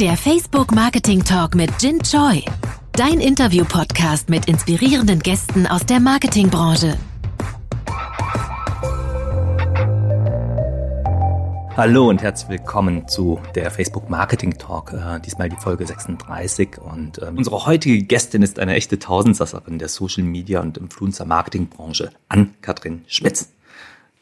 Der Facebook Marketing Talk mit Jin Choi. Dein Interview-Podcast mit inspirierenden Gästen aus der Marketingbranche. Hallo und herzlich willkommen zu der Facebook Marketing Talk, äh, diesmal die Folge 36. Und äh, unsere heutige Gästin ist eine echte Tausendsasserin der Social Media und Influencer Marketing Branche, Ann-Kathrin Schmitz.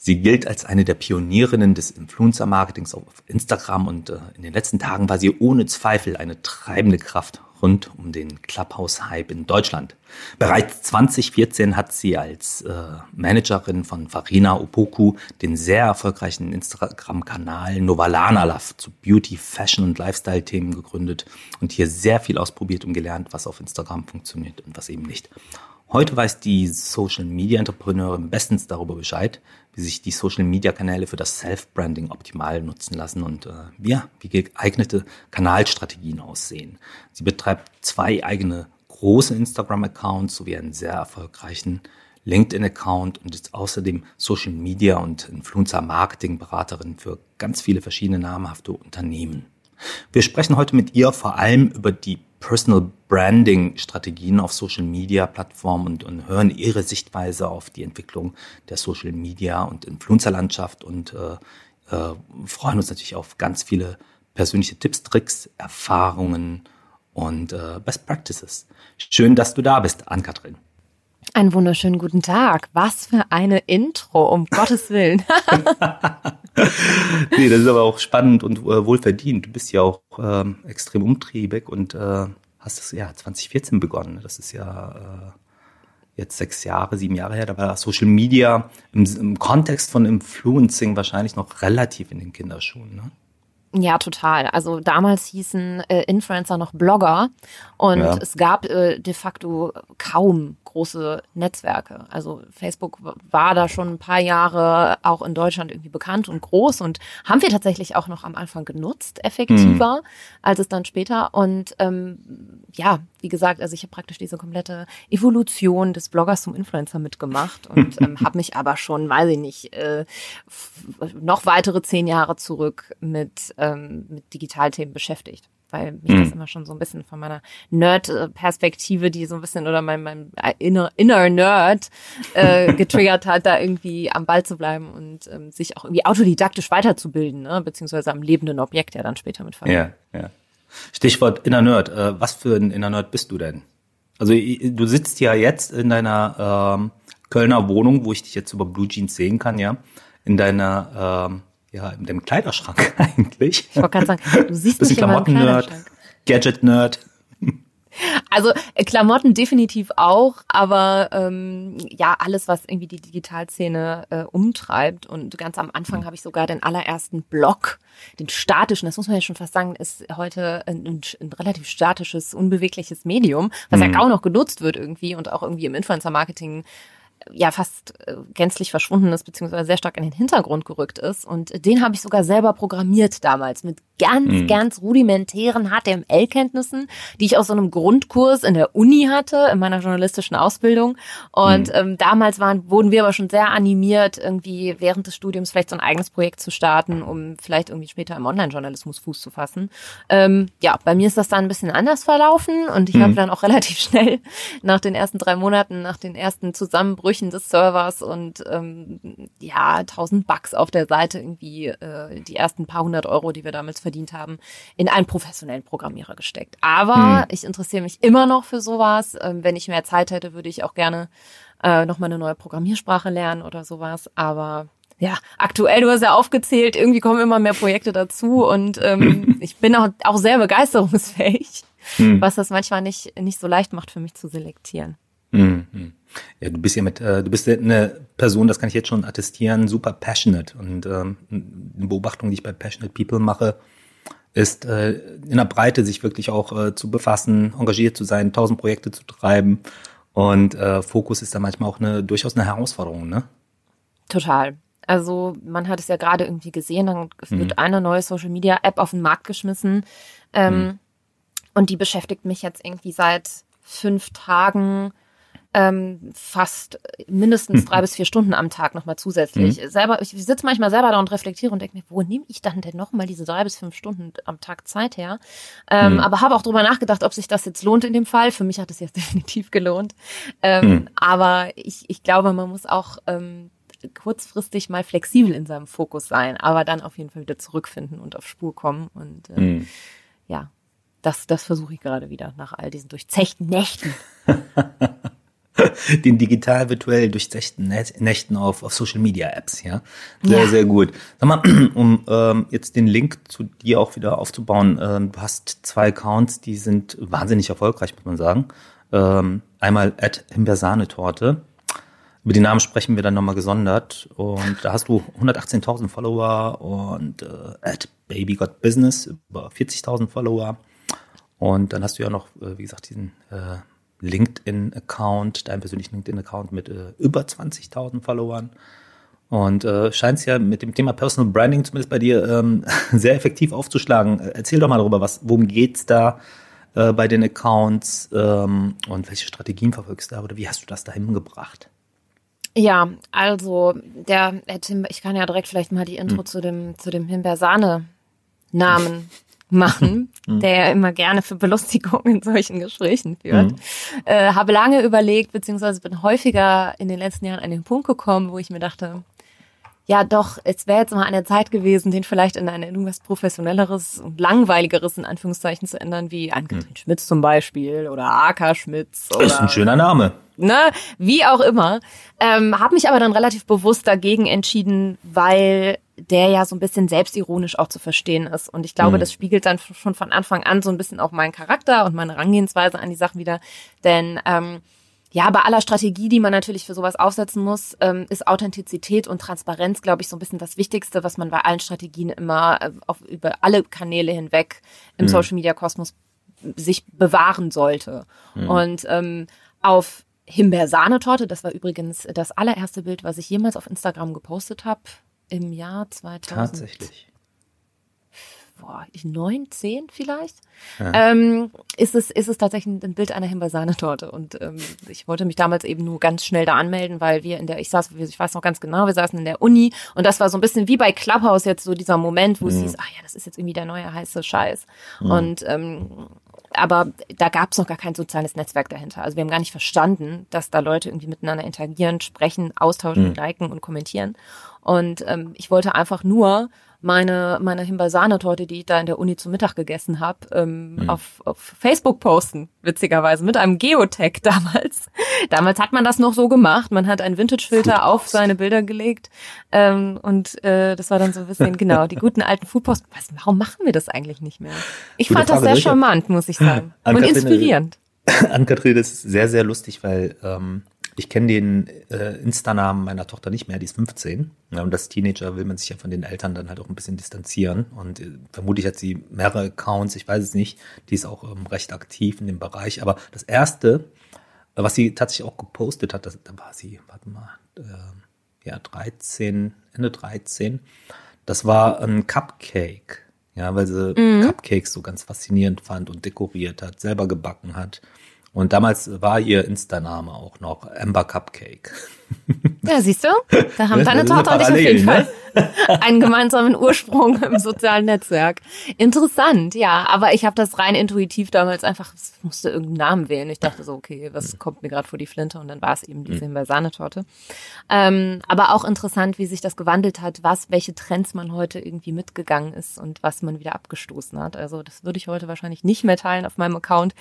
Sie gilt als eine der Pionierinnen des Influencer-Marketings auf Instagram und äh, in den letzten Tagen war sie ohne Zweifel eine treibende Kraft rund um den Clubhouse-Hype in Deutschland. Bereits 2014 hat sie als äh, Managerin von Farina Opoku den sehr erfolgreichen Instagram-Kanal Novalana Love zu Beauty, Fashion und Lifestyle-Themen gegründet und hier sehr viel ausprobiert und gelernt, was auf Instagram funktioniert und was eben nicht. Heute weiß die Social Media Entrepreneurin bestens darüber Bescheid, wie sich die Social Media Kanäle für das Self-Branding optimal nutzen lassen und äh, ja, wie geeignete Kanalstrategien aussehen. Sie betreibt zwei eigene große Instagram-Accounts sowie einen sehr erfolgreichen LinkedIn-Account und ist außerdem Social Media und Influencer-Marketing-Beraterin für ganz viele verschiedene namhafte Unternehmen. Wir sprechen heute mit ihr vor allem über die Personal Branding Strategien auf Social Media Plattformen und, und hören ihre Sichtweise auf die Entwicklung der Social Media und Influencer Landschaft und äh, äh, freuen uns natürlich auf ganz viele persönliche Tipps, Tricks, Erfahrungen und äh, Best Practices. Schön, dass du da bist, Ann-Kathrin. Einen wunderschönen guten Tag. Was für eine Intro, um Gottes Willen. nee, das ist aber auch spannend und äh, wohlverdient. Du bist ja auch ähm, extrem umtriebig und äh, hast das ja 2014 begonnen. Das ist ja äh, jetzt sechs Jahre, sieben Jahre her. Da war Social Media im, im Kontext von Influencing wahrscheinlich noch relativ in den Kinderschuhen. Ne? Ja, total. Also damals hießen äh, Influencer noch Blogger und ja. es gab äh, de facto kaum große Netzwerke. Also Facebook war da schon ein paar Jahre auch in Deutschland irgendwie bekannt und groß und haben wir tatsächlich auch noch am Anfang genutzt, effektiver mhm. als es dann später. Und ähm, ja, wie gesagt, also ich habe praktisch diese komplette Evolution des Bloggers zum Influencer mitgemacht und ähm, habe mich aber schon, weiß ich nicht, äh, noch weitere zehn Jahre zurück mit, ähm, mit Digitalthemen beschäftigt weil mich mhm. das immer schon so ein bisschen von meiner Nerd-Perspektive, die so ein bisschen oder mein, mein inner, inner Nerd äh, getriggert hat, da irgendwie am Ball zu bleiben und ähm, sich auch irgendwie autodidaktisch weiterzubilden, ne? beziehungsweise am lebenden Objekt ja dann später mit Ja, ja. Stichwort Inner Nerd. Äh, was für ein Inner Nerd bist du denn? Also du sitzt ja jetzt in deiner ähm, Kölner Wohnung, wo ich dich jetzt über Blue Jeans sehen kann, ja, in deiner ähm, ja, in dem Kleiderschrank eigentlich. Ich wollte gerade sagen, du siehst mich in meinem Kleiderschrank. Gadget-Nerd. Also äh, Klamotten definitiv auch, aber ähm, ja, alles, was irgendwie die Digitalszene äh, umtreibt. Und ganz am Anfang habe ich sogar den allerersten Blog, den statischen, das muss man ja schon fast sagen, ist heute ein, ein, ein relativ statisches, unbewegliches Medium, was mhm. ja kaum noch genutzt wird irgendwie und auch irgendwie im Influencer-Marketing ja fast äh, gänzlich verschwunden ist, beziehungsweise sehr stark in den Hintergrund gerückt ist. Und den habe ich sogar selber programmiert damals mit ganz, mhm. ganz rudimentären HTML-Kenntnissen, die ich aus so einem Grundkurs in der Uni hatte, in meiner journalistischen Ausbildung. Und mhm. ähm, damals waren, wurden wir aber schon sehr animiert, irgendwie während des Studiums vielleicht so ein eigenes Projekt zu starten, um vielleicht irgendwie später im Online-Journalismus Fuß zu fassen. Ähm, ja, bei mir ist das dann ein bisschen anders verlaufen und ich mhm. habe dann auch relativ schnell nach den ersten drei Monaten, nach den ersten Zusammenbrüchen des Servers und ähm, ja, tausend Bugs auf der Seite irgendwie äh, die ersten paar hundert Euro, die wir damals verdient haben, in einen professionellen Programmierer gesteckt. Aber hm. ich interessiere mich immer noch für sowas. Ähm, wenn ich mehr Zeit hätte, würde ich auch gerne äh, nochmal eine neue Programmiersprache lernen oder sowas. Aber ja, aktuell, du hast ja aufgezählt, irgendwie kommen immer mehr Projekte dazu und ähm, ich bin auch, auch sehr begeisterungsfähig, hm. was das manchmal nicht, nicht so leicht macht für mich zu selektieren. Ja, du bist ja mit, äh, du bist eine Person, das kann ich jetzt schon attestieren, super passionate. Und ähm, eine Beobachtung, die ich bei Passionate People mache, ist äh, in der Breite sich wirklich auch äh, zu befassen, engagiert zu sein, tausend Projekte zu treiben. Und äh, Fokus ist da manchmal auch eine durchaus eine Herausforderung, ne? Total. Also man hat es ja gerade irgendwie gesehen, dann wird mhm. eine neue Social Media App auf den Markt geschmissen. Ähm, mhm. Und die beschäftigt mich jetzt irgendwie seit fünf Tagen ähm, fast mindestens drei bis vier Stunden am Tag nochmal zusätzlich. Mhm. Selber, ich sitze manchmal selber da und reflektiere und denke mir, wo nehme ich dann denn nochmal diese drei bis fünf Stunden am Tag Zeit her? Ähm, mhm. Aber habe auch drüber nachgedacht, ob sich das jetzt lohnt in dem Fall. Für mich hat es jetzt definitiv gelohnt. Ähm, mhm. Aber ich, ich glaube, man muss auch ähm, kurzfristig mal flexibel in seinem Fokus sein, aber dann auf jeden Fall wieder zurückfinden und auf Spur kommen. Und äh, mhm. ja, das, das versuche ich gerade wieder nach all diesen durchzechten Nächten. den digital virtuell durchzechten Nächten auf, auf Social Media Apps, ja. Sehr, ja. sehr gut. Sag mal, um ähm, jetzt den Link zu dir auch wieder aufzubauen, ähm, du hast zwei Accounts, die sind wahnsinnig erfolgreich, muss man sagen. Ähm, einmal at Himbeersahnetorte. Über die Namen sprechen wir dann nochmal gesondert. Und da hast du 118.000 Follower und äh, at Baby Got Business über 40.000 Follower. Und dann hast du ja noch, äh, wie gesagt, diesen äh, LinkedIn-Account, deinen persönlichen LinkedIn-Account mit äh, über 20.000 Followern. Und äh, scheint es ja mit dem Thema Personal Branding zumindest bei dir ähm, sehr effektiv aufzuschlagen. Erzähl doch mal darüber, was, worum geht's da äh, bei den Accounts ähm, und welche Strategien verfolgst du da oder wie hast du das dahin gebracht? Ja, also der, Tim, ich kann ja direkt vielleicht mal die Intro hm. zu dem zu dem Himbeersahne Namen machen, mhm. der ja immer gerne für Belustigung in solchen Gesprächen führt. Mhm. Äh, habe lange überlegt, beziehungsweise bin häufiger in den letzten Jahren an den Punkt gekommen, wo ich mir dachte, ja doch, es wäre jetzt mal eine Zeit gewesen, den vielleicht in ein irgendwas professionelleres und langweiligeres in Anführungszeichen zu ändern, wie Ann-Kathrin mhm. Schmitz zum Beispiel oder AK Schmitz. Oder, ist ein schöner Name. Ne, wie auch immer. Ähm, habe mich aber dann relativ bewusst dagegen entschieden, weil der ja so ein bisschen selbstironisch auch zu verstehen ist. Und ich glaube, mhm. das spiegelt dann schon von Anfang an so ein bisschen auch meinen Charakter und meine Herangehensweise an die Sachen wieder. Denn ähm, ja, bei aller Strategie, die man natürlich für sowas aufsetzen muss, ähm, ist Authentizität und Transparenz, glaube ich, so ein bisschen das Wichtigste, was man bei allen Strategien immer äh, auf, über alle Kanäle hinweg im mhm. Social Media Kosmos sich bewahren sollte. Mhm. Und ähm, auf Himbeersahnetorte, das war übrigens das allererste Bild, was ich jemals auf Instagram gepostet habe, im Jahr 2000. Tatsächlich. Boah, ich neun, zehn vielleicht, ja. ähm, ist es ist es tatsächlich ein Bild einer Himbeersahnetorte und ähm, ich wollte mich damals eben nur ganz schnell da anmelden, weil wir in der ich saß, ich weiß noch ganz genau, wir saßen in der Uni und das war so ein bisschen wie bei Clubhouse jetzt so dieser Moment, wo mhm. es hieß, ach ja, das ist jetzt irgendwie der neue heiße Scheiß mhm. und ähm, aber da gab es noch gar kein soziales Netzwerk dahinter. Also wir haben gar nicht verstanden, dass da Leute irgendwie miteinander interagieren, sprechen, austauschen, mhm. liken und kommentieren. Und ähm, ich wollte einfach nur meine, meine Himbeersahnetorte, die ich da in der Uni zum Mittag gegessen habe, ähm, mhm. auf, auf Facebook posten, witzigerweise, mit einem Geotag damals. damals hat man das noch so gemacht. Man hat einen Vintage-Filter auf seine Bilder gelegt ähm, und äh, das war dann so ein bisschen, genau, die guten alten Foodposts. Was, warum machen wir das eigentlich nicht mehr? Ich Gute fand Frage, das sehr charmant, muss ich sagen. und inspirierend. Ann-Kathrin, das ist sehr, sehr lustig, weil ähm, ich kenne den äh, Insta-Namen meiner Tochter nicht mehr, die ist 15. Ja, und als Teenager will man sich ja von den Eltern dann halt auch ein bisschen distanzieren. Und äh, vermutlich hat sie mehrere Accounts, ich weiß es nicht. Die ist auch ähm, recht aktiv in dem Bereich. Aber das erste, äh, was sie tatsächlich auch gepostet hat, das, da war sie, warte mal, äh, ja, 13, Ende 13. Das war ein Cupcake. Ja, weil sie mhm. Cupcakes so ganz faszinierend fand und dekoriert hat, selber gebacken hat. Und damals war ihr Insta-Name auch noch Amber Cupcake. Ja, siehst du? Da haben deine Tochter und ich auf jeden Fall ne? einen gemeinsamen Ursprung im sozialen Netzwerk. Interessant, ja. Aber ich habe das rein intuitiv damals einfach, ich musste irgendeinen Namen wählen. Ich dachte so, okay, was kommt mir gerade vor die Flinte? Und dann war es eben diese mhm. Himbeersahnetorte. Ähm, aber auch interessant, wie sich das gewandelt hat, was, welche Trends man heute irgendwie mitgegangen ist und was man wieder abgestoßen hat. Also das würde ich heute wahrscheinlich nicht mehr teilen auf meinem Account.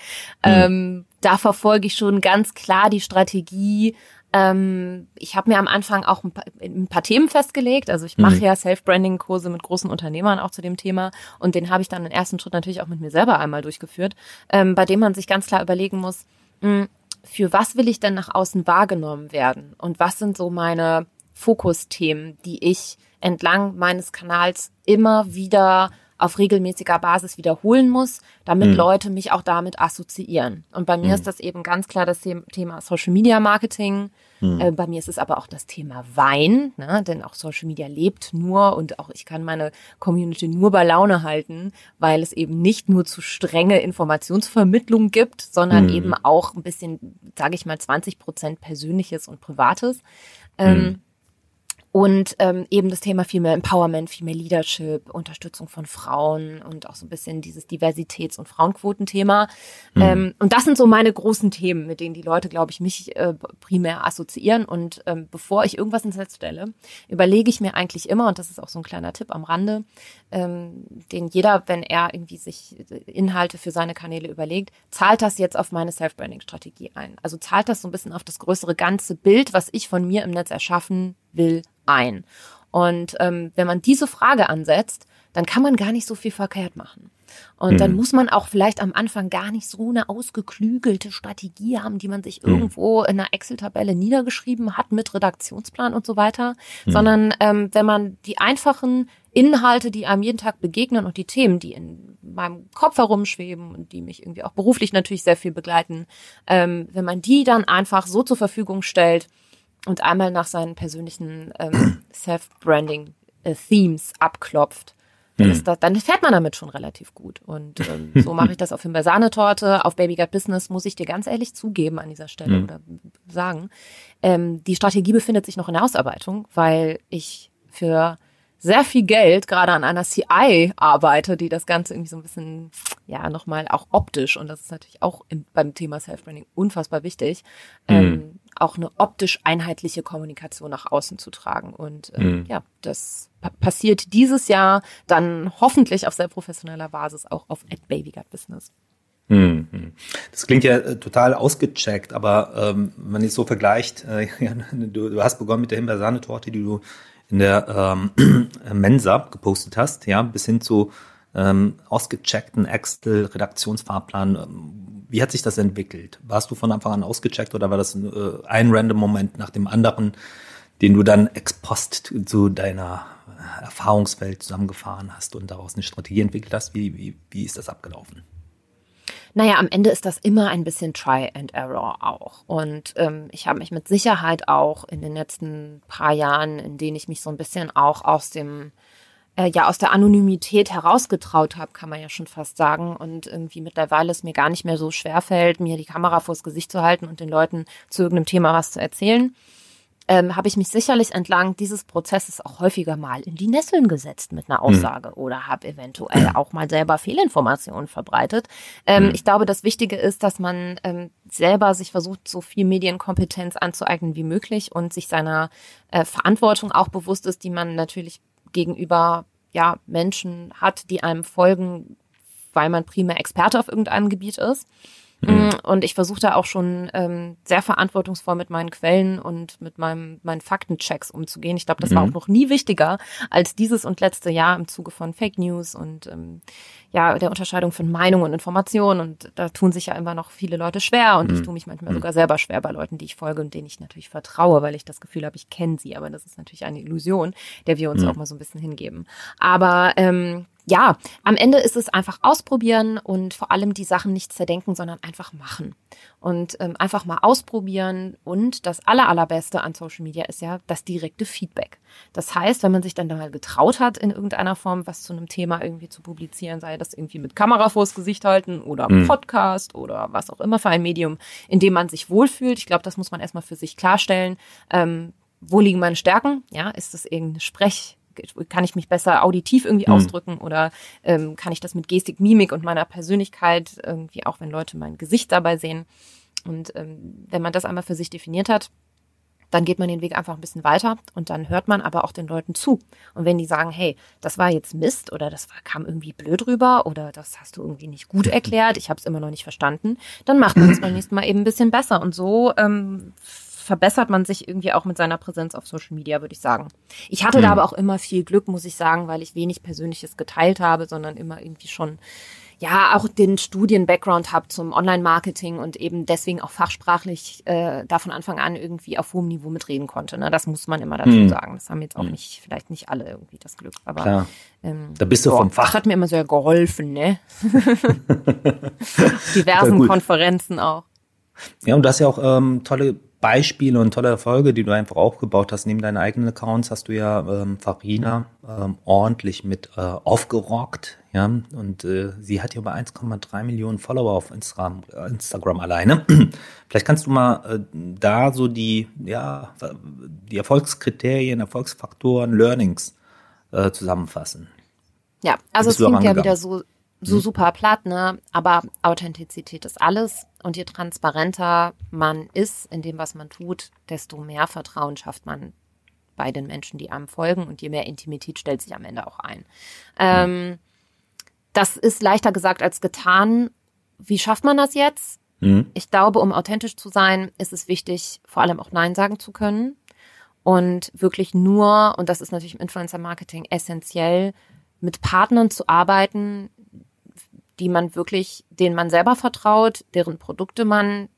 Mhm. Ähm, da verfolge ich schon ganz klar die Strategie, ähm, ich habe mir am Anfang auch ein paar, ein paar Themen festgelegt. Also ich mache mhm. ja Self-Branding-Kurse mit großen Unternehmern auch zu dem Thema und den habe ich dann im ersten Schritt natürlich auch mit mir selber einmal durchgeführt, ähm, bei dem man sich ganz klar überlegen muss, mh, hm, für was will ich denn nach außen wahrgenommen werden und was sind so meine Fokusthemen, die ich entlang meines Kanals immer wieder auf regelmäßiger Basis wiederholen muss, damit mhm. Leute mich auch damit assoziieren. Und bei mir mhm. ist das eben ganz klar das Thema Social Media Marketing. Mhm. Äh, bei mir ist es aber auch das Thema Wein, ne? denn auch Social Media lebt nur und auch ich kann meine Community nur bei Laune halten, weil es eben nicht nur zu strenge Informationsvermittlung gibt, sondern mhm. eben auch ein bisschen, sage ich mal, 20 Prozent Persönliches und Privates. Ähm, mhm und ähm, eben das Thema Female Empowerment, Female Leadership, Unterstützung von Frauen und auch so ein bisschen dieses Diversitäts- und Frauenquotenthema. Mhm. Ähm, und das sind so meine großen Themen, mit denen die Leute, glaube ich, mich äh, primär assoziieren. Und ähm, bevor ich irgendwas ins Netz stelle, überlege ich mir eigentlich immer, und das ist auch so ein kleiner Tipp am Rande, ähm, den jeder, wenn er irgendwie sich Inhalte für seine Kanäle überlegt, zahlt das jetzt auf meine Self-Branding-Strategie ein. Also zahlt das so ein bisschen auf das größere ganze Bild, was ich von mir im Netz erschaffen will, ein? Und ähm, wenn man diese Frage ansetzt, dann kann man gar nicht so viel verkehrt machen. Und mhm. dann muss man auch vielleicht am Anfang gar nicht so eine ausgeklügelte Strategie haben, die man sich mhm. irgendwo in einer Excel-Tabelle niedergeschrieben hat mit Redaktionsplan und so weiter, mhm. sondern ähm, wenn man die einfachen Inhalte, die einem jeden Tag begegnen und die Themen, die in meinem Kopf herumschweben und die mich irgendwie auch beruflich natürlich sehr viel begleiten, ähm, wenn man die dann einfach so zur Verfügung stellt, und einmal nach seinen persönlichen ähm, Self-Branding-Themes äh, abklopft, hm. das, dann fährt man damit schon relativ gut. Und ähm, so mache ich das auf Himbeersahnetorte, auf Baby Gut Business, muss ich dir ganz ehrlich zugeben an dieser Stelle hm. oder sagen. Ähm, die Strategie befindet sich noch in der Ausarbeitung, weil ich für sehr viel Geld gerade an einer CI arbeite, die das Ganze irgendwie so ein bisschen, ja, nochmal auch optisch, und das ist natürlich auch im, beim Thema Self-Branding unfassbar wichtig, mhm. ähm, auch eine optisch einheitliche Kommunikation nach außen zu tragen. Und ähm, mhm. ja, das passiert dieses Jahr dann hoffentlich auf sehr professioneller Basis auch auf At Baby Gut Business. Mhm. Das klingt ja äh, total ausgecheckt, aber ähm, wenn man es so vergleicht, äh, du, du, hast begonnen mit der Himbeersahnetorte, die du in der ähm, Mensa gepostet hast, ja, bis hin zu ähm, ausgecheckten Excel-Redaktionsfahrplan. Ähm, wie hat sich das entwickelt? Warst du von Anfang an ausgecheckt oder war das äh, ein random Moment nach dem anderen, den du dann ex post zu deiner Erfahrungswelt zusammengefahren hast und daraus eine Strategie entwickelt hast? Wie, wie, wie ist das abgelaufen? Naja, am Ende ist das immer ein bisschen Try and Error auch. Und ähm, ich habe mich mit Sicherheit auch in den letzten paar Jahren, in denen ich mich so ein bisschen auch aus dem äh, ja aus der Anonymität herausgetraut habe, kann man ja schon fast sagen. Und irgendwie mittlerweile es mir gar nicht mehr so schwer fällt, mir die Kamera vors Gesicht zu halten und den Leuten zu irgendeinem Thema was zu erzählen ähm, habe ich mich sicherlich entlang dieses Prozesses auch häufiger mal in die Nesseln gesetzt mit einer hm. Aussage mhm. oder habe eventuell auch mal selber Fehlinformationen verbreitet. Ähm, mhm. Ich glaube, das Wichtige ist, dass man ähm, selber sich versucht, so viel Medienkompetenz anzueignen wie möglich und sich seiner äh, Verantwortung auch bewusst ist, die man natürlich gegenüber ja, Menschen hat, die einem folgen, weil man primär Experte auf irgendeinem Gebiet ist. Mhm. Und ich versuche da auch schon ähm, sehr verantwortungsvoll mit meinen Quellen und mit meinem, meinen Faktenchecks umzugehen. Ich glaube, das mhm. war auch noch nie wichtiger als dieses und letzte Jahr im Zuge von Fake News und ähm, ja, der Unterscheidung von Meinung und Information. Und da tun sich ja immer noch viele Leute schwer und mhm. ich tue mich manchmal mhm. sogar selber schwer bei Leuten, die ich folge und denen ich natürlich vertraue, weil ich das Gefühl habe, ich kenne sie. Aber das ist natürlich eine Illusion, der wir uns mhm. auch mal so ein bisschen hingeben. Aber ähm, ja, am Ende ist es einfach ausprobieren und vor allem die Sachen nicht zerdenken, sondern einfach machen. Und ähm, einfach mal ausprobieren. Und das aller, allerbeste an Social Media ist ja das direkte Feedback. Das heißt, wenn man sich dann da mal getraut hat, in irgendeiner Form was zu einem Thema irgendwie zu publizieren, sei das irgendwie mit Kamera vors Gesicht halten oder mhm. Podcast oder was auch immer für ein Medium, in dem man sich wohlfühlt. Ich glaube, das muss man erstmal für sich klarstellen. Ähm, wo liegen meine Stärken? Ja, ist das irgendeine Sprech- kann ich mich besser auditiv irgendwie mhm. ausdrücken oder ähm, kann ich das mit Gestik, Mimik und meiner Persönlichkeit irgendwie auch, wenn Leute mein Gesicht dabei sehen. Und ähm, wenn man das einmal für sich definiert hat, dann geht man den Weg einfach ein bisschen weiter und dann hört man aber auch den Leuten zu. Und wenn die sagen, hey, das war jetzt Mist oder das war, kam irgendwie blöd rüber oder das hast du irgendwie nicht gut erklärt, ich habe es immer noch nicht verstanden, dann macht man es beim nächsten Mal eben ein bisschen besser. Und so ähm, verbessert man sich irgendwie auch mit seiner Präsenz auf Social Media, würde ich sagen. Ich hatte mhm. da hm. aber auch immer viel Glück, muss ich sagen, weil ich wenig Persönliches geteilt habe, sondern immer irgendwie schon ja auch den Studien-Background habe zum Online-Marketing und eben deswegen auch fachsprachlich äh, da von Anfang an irgendwie auf hohem Niveau mitreden konnte. Ne? Das muss man immer dazu hm. sagen. Das haben jetzt auch hm. nicht, vielleicht nicht alle irgendwie das Glück. Aber Klar. Ähm, da bist du boah, vom Fach. Das hat mir immer sehr geholfen, ne? Diversen Konferenzen auch. Ja, und du hast ja auch ähm, tolle Beispiele und tolle Erfolge, die du einfach aufgebaut hast. Neben deinen eigenen Accounts hast du ja ähm, Farina ähm, ordentlich mit äh, aufgerockt. Ja, und äh, sie hat ja über 1,3 Millionen Follower auf Instagram, äh, Instagram alleine. Vielleicht kannst du mal äh, da so die, ja, die Erfolgskriterien, Erfolgsfaktoren, Learnings äh, zusammenfassen. Ja, also es klingt ja wieder so so mhm. super platt, ne? Aber Authentizität ist alles. Und je transparenter man ist in dem, was man tut, desto mehr Vertrauen schafft man bei den Menschen, die einem folgen. Und je mehr Intimität stellt sich am Ende auch ein. Ähm, das ist leichter gesagt als getan. Wie schafft man das jetzt? Mhm. Ich glaube, um authentisch zu sein, ist es wichtig, vor allem auch Nein sagen zu können. Und wirklich nur, und das ist natürlich im Influencer-Marketing essentiell, mit Partnern zu arbeiten, die man wirklich, denen man selber vertraut, deren Produkte man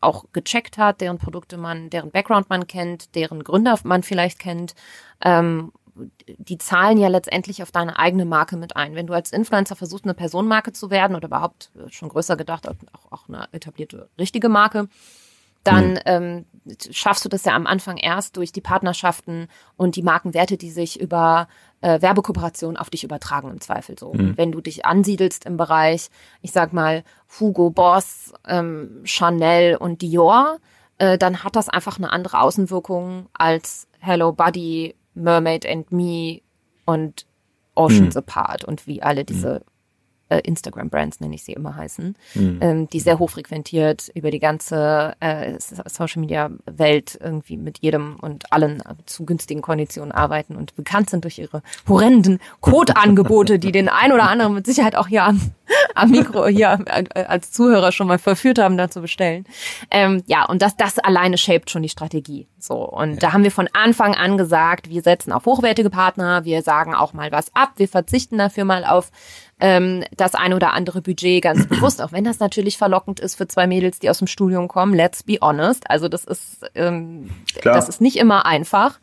auch gecheckt hat, deren Produkte man, deren Background man kennt, deren Gründer man vielleicht kennt, ähm, die zahlen ja letztendlich auf deine eigene Marke mit ein. Wenn du als Influencer versuchst, eine Personenmarke zu werden oder überhaupt äh, schon größer gedacht, auch, auch eine etablierte richtige Marke, dann mhm. ähm, schaffst du das ja am Anfang erst durch die Partnerschaften und die Markenwerte, die sich über äh, Werbekooperationen auf dich übertragen im Zweifel so. Mhm. Wenn du dich ansiedelst im Bereich, ich sag mal, Hugo Boss, ähm, Chanel und Dior, äh, dann hat das einfach eine andere Außenwirkung als Hello Buddy, Mermaid and Me und Oceans mhm. Apart und wie alle diese äh, Instagram-Brands, nenne ich sie immer heißen, mhm. ähm, die sehr hochfrequentiert über die ganze äh, Social-Media-Welt irgendwie mit jedem und allen zu günstigen Konditionen arbeiten und bekannt sind durch ihre horrenden Code-Angebote, die den ein oder anderen mit Sicherheit auch hier am, am Mikro hier äh, als Zuhörer schon mal verführt haben, da zu bestellen. Ähm, ja, und das, das alleine shaped schon die Strategie. So, und ja. da haben wir von Anfang an gesagt, wir setzen auf hochwertige Partner, wir sagen auch mal was ab, wir verzichten dafür mal auf ähm, das ein oder andere Budget ganz bewusst, auch wenn das natürlich verlockend ist für zwei Mädels, die aus dem Studium kommen. Let's be honest. Also das ist, ähm, das ist nicht immer einfach.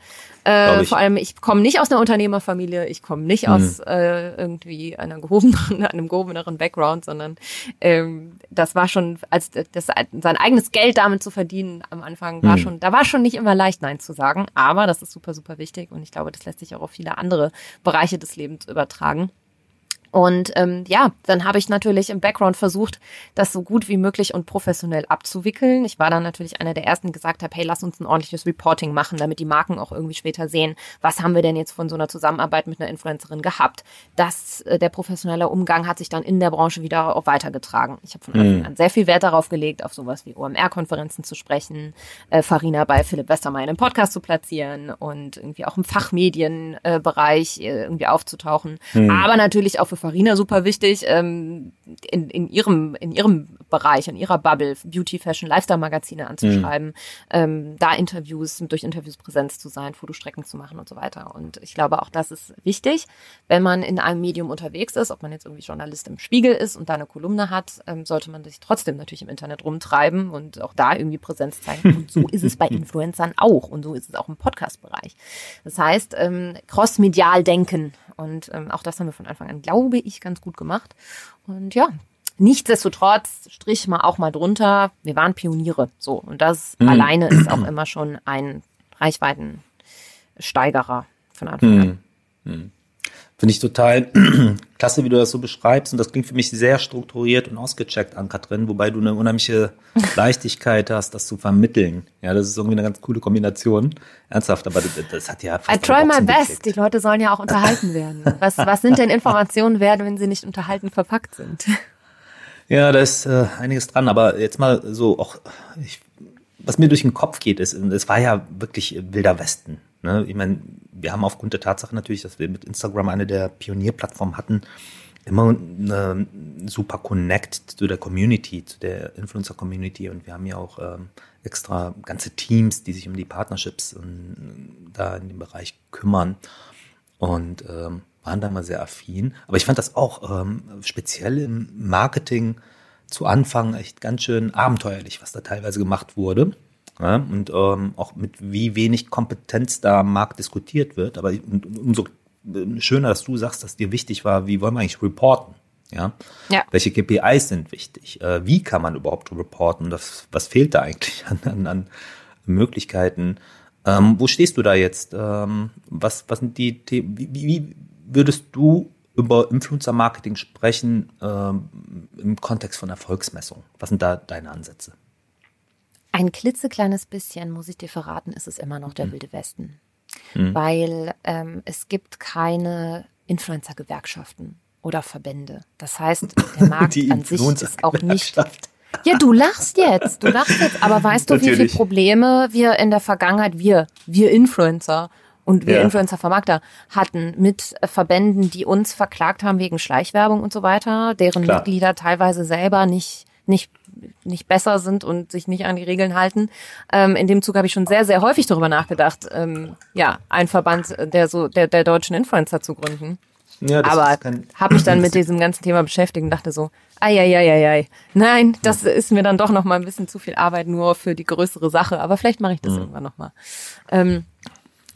Äh, vor allem, ich komme nicht aus einer Unternehmerfamilie, ich komme nicht mhm. aus äh, irgendwie einer gehobeneren, einem gehobeneren Background, sondern ähm, das war schon, als das, sein eigenes Geld damit zu verdienen am Anfang war mhm. schon, da war schon nicht immer leicht, Nein zu sagen. Aber das ist super, super wichtig und ich glaube, das lässt sich auch auf viele andere Bereiche des Lebens übertragen. Und ähm, ja, dann habe ich natürlich im Background versucht, das so gut wie möglich und professionell abzuwickeln. Ich war dann natürlich einer der ersten, die gesagt habe, hey, lass uns ein ordentliches Reporting machen, damit die Marken auch irgendwie später sehen, was haben wir denn jetzt von so einer Zusammenarbeit mit einer Influencerin gehabt. Das, äh, der professionelle Umgang hat sich dann in der Branche wieder auch weitergetragen. Ich habe von Anfang mhm. an sehr viel Wert darauf gelegt, auf sowas wie OMR-Konferenzen zu sprechen, äh, Farina bei Philipp Westermeier in einem Podcast zu platzieren und irgendwie auch im Fachmedienbereich äh, irgendwie aufzutauchen. Mhm. Aber natürlich auch für Farina super wichtig, ähm, in, in, ihrem, in ihrem Bereich, in ihrer Bubble, Beauty, Fashion, Lifestyle-Magazine anzuschreiben, mhm. ähm, da Interviews, durch Interviews Präsenz zu sein, Fotostrecken zu machen und so weiter. Und ich glaube, auch das ist wichtig, wenn man in einem Medium unterwegs ist, ob man jetzt irgendwie Journalist im Spiegel ist und da eine Kolumne hat, ähm, sollte man sich trotzdem natürlich im Internet rumtreiben und auch da irgendwie Präsenz zeigen. Und so ist es bei Influencern auch und so ist es auch im Podcast-Bereich. Das heißt, ähm, crossmedial denken und ähm, auch das haben wir von Anfang an, glaube ich, ganz gut gemacht. Und ja, nichtsdestotrotz strich mal auch mal drunter. Wir waren Pioniere. So. Und das mhm. alleine ist auch immer schon ein Reichweitensteigerer von Anfang mhm. an. Mhm. Finde ich total klasse, wie du das so beschreibst. Und das klingt für mich sehr strukturiert und ausgecheckt an Katrin, wobei du eine unheimliche Leichtigkeit hast, das zu vermitteln. Ja, das ist irgendwie eine ganz coole Kombination. Ernsthaft, aber das, hat ja. I try my best. Die Leute sollen ja auch unterhalten werden. Was, was sind denn Informationen wert, wenn sie nicht unterhalten verpackt sind? Ja, da ist äh, einiges dran, aber jetzt mal so auch, ich, was mir durch den Kopf geht, ist, es war ja wirklich wilder Westen. Ne? Ich meine, wir haben aufgrund der Tatsache natürlich, dass wir mit Instagram eine der Pionierplattformen hatten, immer eine super Connect zu der Community, zu der Influencer-Community und wir haben ja auch ähm, extra ganze Teams, die sich um die Partnerships und, da in dem Bereich kümmern und ähm, waren da mal sehr affin. Aber ich fand das auch ähm, speziell im Marketing zu Anfang echt ganz schön abenteuerlich, was da teilweise gemacht wurde. Ja, und ähm, auch mit wie wenig Kompetenz da am Markt diskutiert wird. Aber umso schöner, dass du sagst, dass dir wichtig war, wie wollen wir eigentlich reporten? Ja? ja. Welche KPIs sind wichtig? Äh, wie kann man überhaupt reporten? Das, was fehlt da eigentlich an, an, an Möglichkeiten? Ähm, wo stehst du da jetzt? Ähm, was, was sind die Themen? Wie, wie würdest du über Influencer-Marketing sprechen ähm, im Kontext von Erfolgsmessung? Was sind da deine Ansätze? Ein klitzekleines bisschen, muss ich dir verraten, ist es immer noch der mhm. Wilde Westen. Mhm. Weil ähm, es gibt keine Influencer-Gewerkschaften oder Verbände. Das heißt, der Markt an sich ist auch nicht. Ja, du lachst jetzt, du lachst jetzt, aber weißt du, Natürlich. wie viele Probleme wir in der Vergangenheit, wir, wir Influencer und wir ja. Influencer-Vermarkter hatten mit Verbänden, die uns verklagt haben wegen Schleichwerbung und so weiter, deren Klar. Mitglieder teilweise selber nicht nicht nicht besser sind und sich nicht an die Regeln halten. Ähm, in dem Zug habe ich schon sehr, sehr häufig darüber nachgedacht, ähm, ja, ein Verband der so der, der deutschen Influencer zu gründen. Ja, das Aber habe mich dann mit diesem ganzen Thema beschäftigt und dachte so, ei, ei, ei, ei, ei. nein, das ja. ist mir dann doch noch mal ein bisschen zu viel Arbeit nur für die größere Sache. Aber vielleicht mache ich das mhm. irgendwann noch mal. Ähm,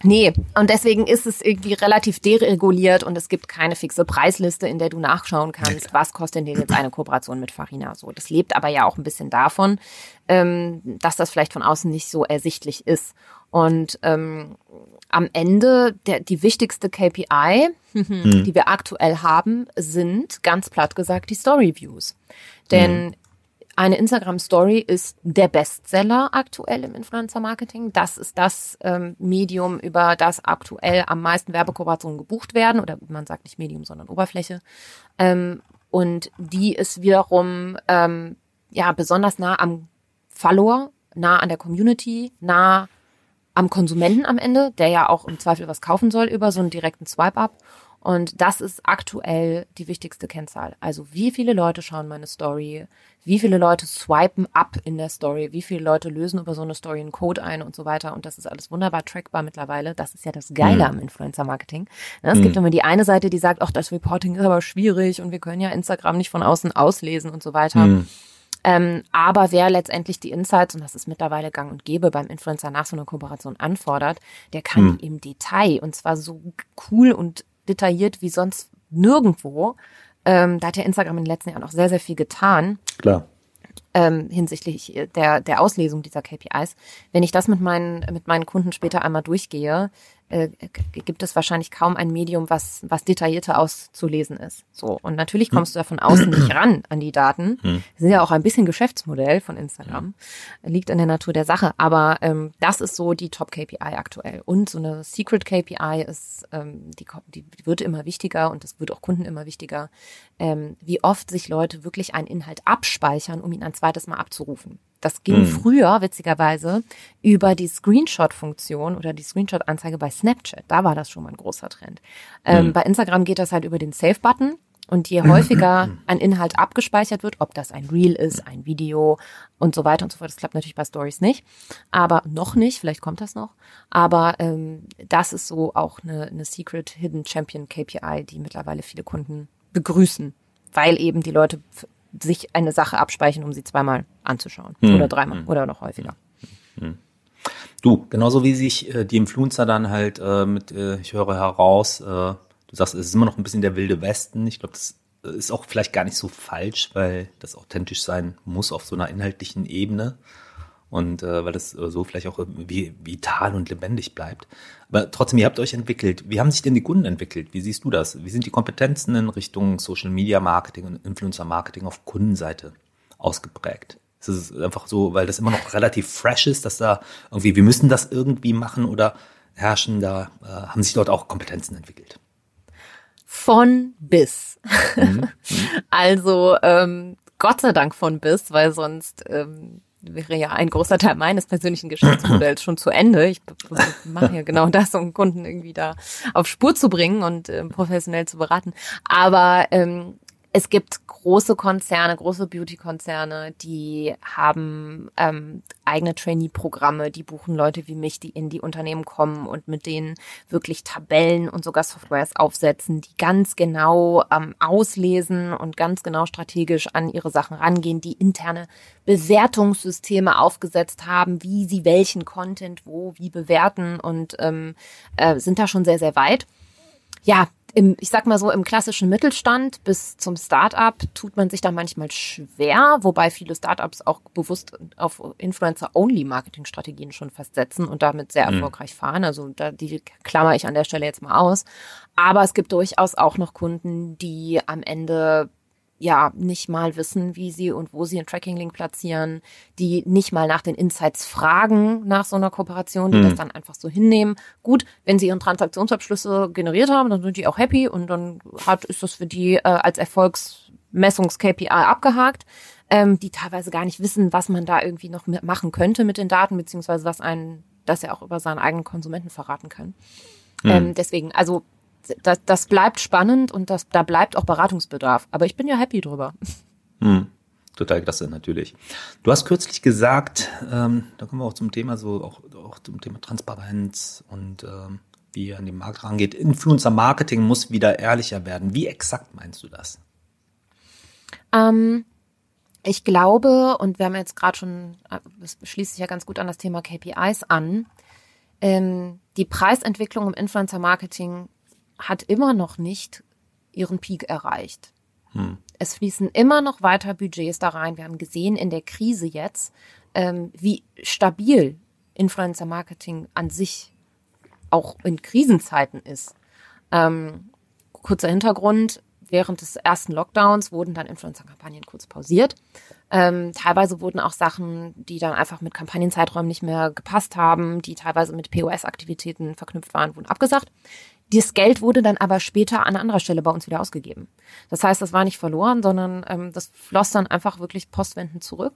Nee, und deswegen ist es irgendwie relativ dereguliert und es gibt keine fixe Preisliste, in der du nachschauen kannst, was kostet denn jetzt eine Kooperation mit Farina. So, das lebt aber ja auch ein bisschen davon, ähm, dass das vielleicht von außen nicht so ersichtlich ist. Und ähm, am Ende der, die wichtigste KPI, hm. die wir aktuell haben, sind ganz platt gesagt die Story Views. Denn hm. Eine Instagram Story ist der Bestseller aktuell im Influencer Marketing. Das ist das ähm, Medium, über das aktuell am meisten Werbekooperationen gebucht werden. Oder man sagt nicht Medium, sondern Oberfläche. Ähm, und die ist wiederum ähm, ja besonders nah am Follower, nah an der Community, nah am Konsumenten am Ende, der ja auch im Zweifel was kaufen soll über so einen direkten Swipe-up. Und das ist aktuell die wichtigste Kennzahl. Also wie viele Leute schauen meine Story, wie viele Leute swipen up in der Story, wie viele Leute lösen über so eine Story einen Code ein und so weiter. Und das ist alles wunderbar trackbar mittlerweile. Das ist ja das Geile mhm. am Influencer-Marketing. Ne, es mhm. gibt immer die eine Seite, die sagt, ach, das Reporting ist aber schwierig und wir können ja Instagram nicht von außen auslesen und so weiter. Mhm. Ähm, aber wer letztendlich die Insights, und das ist mittlerweile gang und gäbe beim Influencer nach so einer Kooperation anfordert, der kann hm. im Detail und zwar so cool und detailliert wie sonst nirgendwo. Ähm, da hat ja Instagram in den letzten Jahren auch sehr, sehr viel getan. Klar ähm, hinsichtlich der, der Auslesung dieser KPIs. Wenn ich das mit meinen, mit meinen Kunden später einmal durchgehe, äh, gibt es wahrscheinlich kaum ein Medium, was, was detaillierter auszulesen ist. So. Und natürlich hm. kommst du da von außen nicht ran an die Daten. Hm. Das ist ja auch ein bisschen Geschäftsmodell von Instagram. Liegt in der Natur der Sache. Aber ähm, das ist so die Top-KPI aktuell. Und so eine Secret-KPI ist, ähm, die, die wird immer wichtiger und das wird auch Kunden immer wichtiger, ähm, wie oft sich Leute wirklich einen Inhalt abspeichern, um ihn ein zweites Mal abzurufen. Das ging mhm. früher, witzigerweise, über die Screenshot-Funktion oder die Screenshot-Anzeige bei Snapchat. Da war das schon mal ein großer Trend. Ähm, mhm. Bei Instagram geht das halt über den Save-Button. Und je häufiger ein Inhalt abgespeichert wird, ob das ein Reel ist, ein Video und so weiter und so fort, das klappt natürlich bei Stories nicht, aber noch nicht, vielleicht kommt das noch. Aber ähm, das ist so auch eine, eine Secret Hidden Champion KPI, die mittlerweile viele Kunden begrüßen, weil eben die Leute sich eine Sache abspeichern, um sie zweimal anzuschauen hm. oder dreimal hm. oder noch häufiger. Hm. Du, genauso wie sich äh, die Influencer dann halt äh, mit, äh, ich höre heraus, äh, du sagst, es ist immer noch ein bisschen der wilde Westen. Ich glaube, das ist auch vielleicht gar nicht so falsch, weil das authentisch sein muss auf so einer inhaltlichen Ebene und äh, weil das äh, so vielleicht auch wie, vital und lebendig bleibt. Aber trotzdem, ihr habt euch entwickelt. Wie haben sich denn die Kunden entwickelt? Wie siehst du das? Wie sind die Kompetenzen in Richtung Social Media Marketing und Influencer Marketing auf Kundenseite ausgeprägt? Ist es einfach so, weil das immer noch relativ fresh ist, dass da irgendwie, wir müssen das irgendwie machen oder herrschen da, äh, haben sich dort auch Kompetenzen entwickelt? Von bis. Mhm. also ähm, Gott sei Dank von bis, weil sonst ähm, wäre ja ein großer Teil meines persönlichen Geschäftsmodells schon zu Ende. Ich mache ja genau das, um Kunden irgendwie da auf Spur zu bringen und äh, professionell zu beraten. Aber ähm, es gibt große Konzerne, große Beauty-Konzerne, die haben ähm, eigene Trainee-Programme, die buchen Leute wie mich, die in die Unternehmen kommen und mit denen wirklich Tabellen und sogar Softwares aufsetzen, die ganz genau ähm, auslesen und ganz genau strategisch an ihre Sachen rangehen, die interne Bewertungssysteme aufgesetzt haben, wie sie welchen Content wo wie bewerten und ähm, äh, sind da schon sehr, sehr weit. Ja, im, ich sag mal so, im klassischen Mittelstand bis zum Start-up tut man sich da manchmal schwer, wobei viele Startups auch bewusst auf Influencer-Only-Marketing-Strategien schon festsetzen und damit sehr mhm. erfolgreich fahren. Also da, die klammer ich an der Stelle jetzt mal aus. Aber es gibt durchaus auch noch Kunden, die am Ende ja nicht mal wissen, wie sie und wo sie einen Tracking-Link platzieren, die nicht mal nach den Insights fragen nach so einer Kooperation, die mhm. das dann einfach so hinnehmen. Gut, wenn sie ihren Transaktionsabschlüsse generiert haben, dann sind die auch happy und dann hat ist das für die äh, als Erfolgsmessungs-KPI abgehakt. Ähm, die teilweise gar nicht wissen, was man da irgendwie noch machen könnte mit den Daten, beziehungsweise was einen, das er auch über seinen eigenen Konsumenten verraten kann. Mhm. Ähm, deswegen, also das, das bleibt spannend und das, da bleibt auch Beratungsbedarf. Aber ich bin ja happy drüber. Hm. Total klasse, natürlich. Du hast kürzlich gesagt, ähm, da kommen wir auch zum Thema so, auch, auch zum Thema Transparenz und ähm, wie ihr an den Markt rangeht. Influencer Marketing muss wieder ehrlicher werden. Wie exakt meinst du das? Ähm, ich glaube, und wir haben jetzt gerade schon, das schließt sich ja ganz gut an das Thema KPIs an, ähm, die Preisentwicklung im Influencer Marketing hat immer noch nicht ihren Peak erreicht. Hm. Es fließen immer noch weiter Budgets da rein. Wir haben gesehen in der Krise jetzt, ähm, wie stabil Influencer Marketing an sich auch in Krisenzeiten ist. Ähm, kurzer Hintergrund. Während des ersten Lockdowns wurden dann Influencer-Kampagnen kurz pausiert. Ähm, teilweise wurden auch Sachen, die dann einfach mit Kampagnenzeiträumen nicht mehr gepasst haben, die teilweise mit POS-Aktivitäten verknüpft waren, wurden abgesagt. Das Geld wurde dann aber später an anderer Stelle bei uns wieder ausgegeben. Das heißt, das war nicht verloren, sondern ähm, das floss dann einfach wirklich postwendend zurück.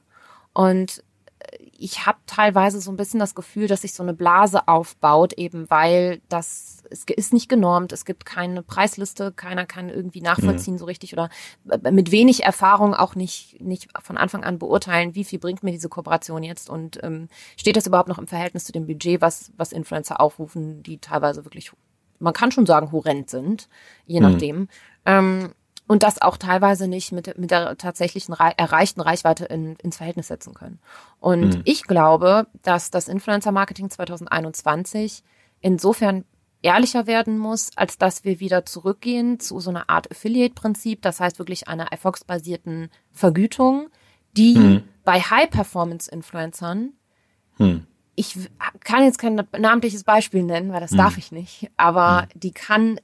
Und äh, ich habe teilweise so ein bisschen das Gefühl, dass sich so eine Blase aufbaut, eben weil das es ist nicht genormt, es gibt keine Preisliste, keiner kann irgendwie nachvollziehen mhm. so richtig oder äh, mit wenig Erfahrung auch nicht nicht von Anfang an beurteilen, wie viel bringt mir diese Kooperation jetzt und ähm, steht das überhaupt noch im Verhältnis zu dem Budget, was was Influencer aufrufen, die teilweise wirklich man kann schon sagen, horrend sind, je mhm. nachdem. Ähm, und das auch teilweise nicht mit, mit der tatsächlichen erreichten Reichweite in, ins Verhältnis setzen können. Und mhm. ich glaube, dass das Influencer-Marketing 2021 insofern ehrlicher werden muss, als dass wir wieder zurückgehen zu so einer Art Affiliate-Prinzip, das heißt wirklich einer erfolgsbasierten Vergütung, die mhm. bei High-Performance-Influencern mhm ich kann jetzt kein namentliches Beispiel nennen, weil das mhm. darf ich nicht, aber mhm. die kann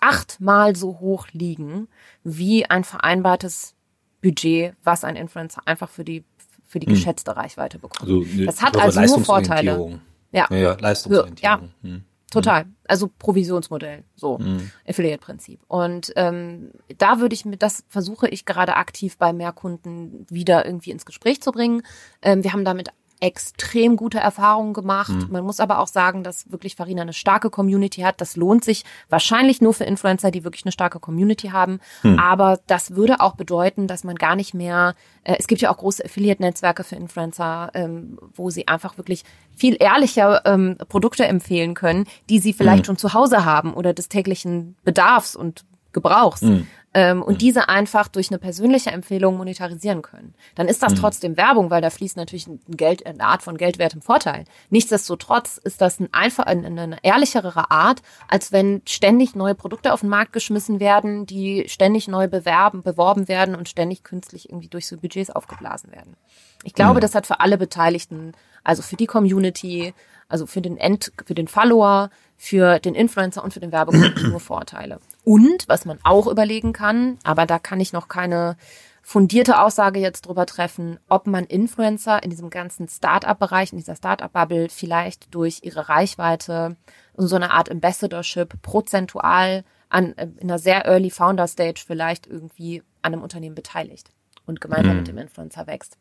achtmal so hoch liegen wie ein vereinbartes Budget, was ein Influencer einfach für die für die mhm. geschätzte Reichweite bekommt. Also, das hat also nur Vorteile. Ja, ja, ja Leistungsorientierung. Ja, mhm. total. Also Provisionsmodell, so mhm. Affiliate-Prinzip. Und ähm, da würde ich mit das versuche ich gerade aktiv bei mehr Kunden wieder irgendwie ins Gespräch zu bringen. Ähm, wir haben damit extrem gute Erfahrungen gemacht. Mhm. Man muss aber auch sagen, dass wirklich Farina eine starke Community hat. Das lohnt sich wahrscheinlich nur für Influencer, die wirklich eine starke Community haben. Mhm. Aber das würde auch bedeuten, dass man gar nicht mehr, äh, es gibt ja auch große Affiliate-Netzwerke für Influencer, ähm, wo sie einfach wirklich viel ehrlicher ähm, Produkte empfehlen können, die sie vielleicht mhm. schon zu Hause haben oder des täglichen Bedarfs und Gebrauchs. Mhm ähm, und mhm. diese einfach durch eine persönliche Empfehlung monetarisieren können. Dann ist das mhm. trotzdem Werbung, weil da fließt natürlich ein Geld, eine Art von geldwertem Vorteil. Nichtsdestotrotz ist das ein einfach, eine, eine ehrlichere Art, als wenn ständig neue Produkte auf den Markt geschmissen werden, die ständig neu bewerben, beworben werden und ständig künstlich irgendwie durch so Budgets aufgeblasen werden. Ich glaube, mhm. das hat für alle Beteiligten, also für die Community, also für den End, für den Follower, für den Influencer und für den Werbekunden nur Vorteile. Und was man auch überlegen kann, aber da kann ich noch keine fundierte Aussage jetzt drüber treffen, ob man Influencer in diesem ganzen Startup-Bereich, in dieser Startup-Bubble vielleicht durch ihre Reichweite und so eine Art Ambassadorship prozentual an, in einer sehr early Founder Stage vielleicht irgendwie an einem Unternehmen beteiligt. und gemeinsam mhm. mit dem Influencer wächst.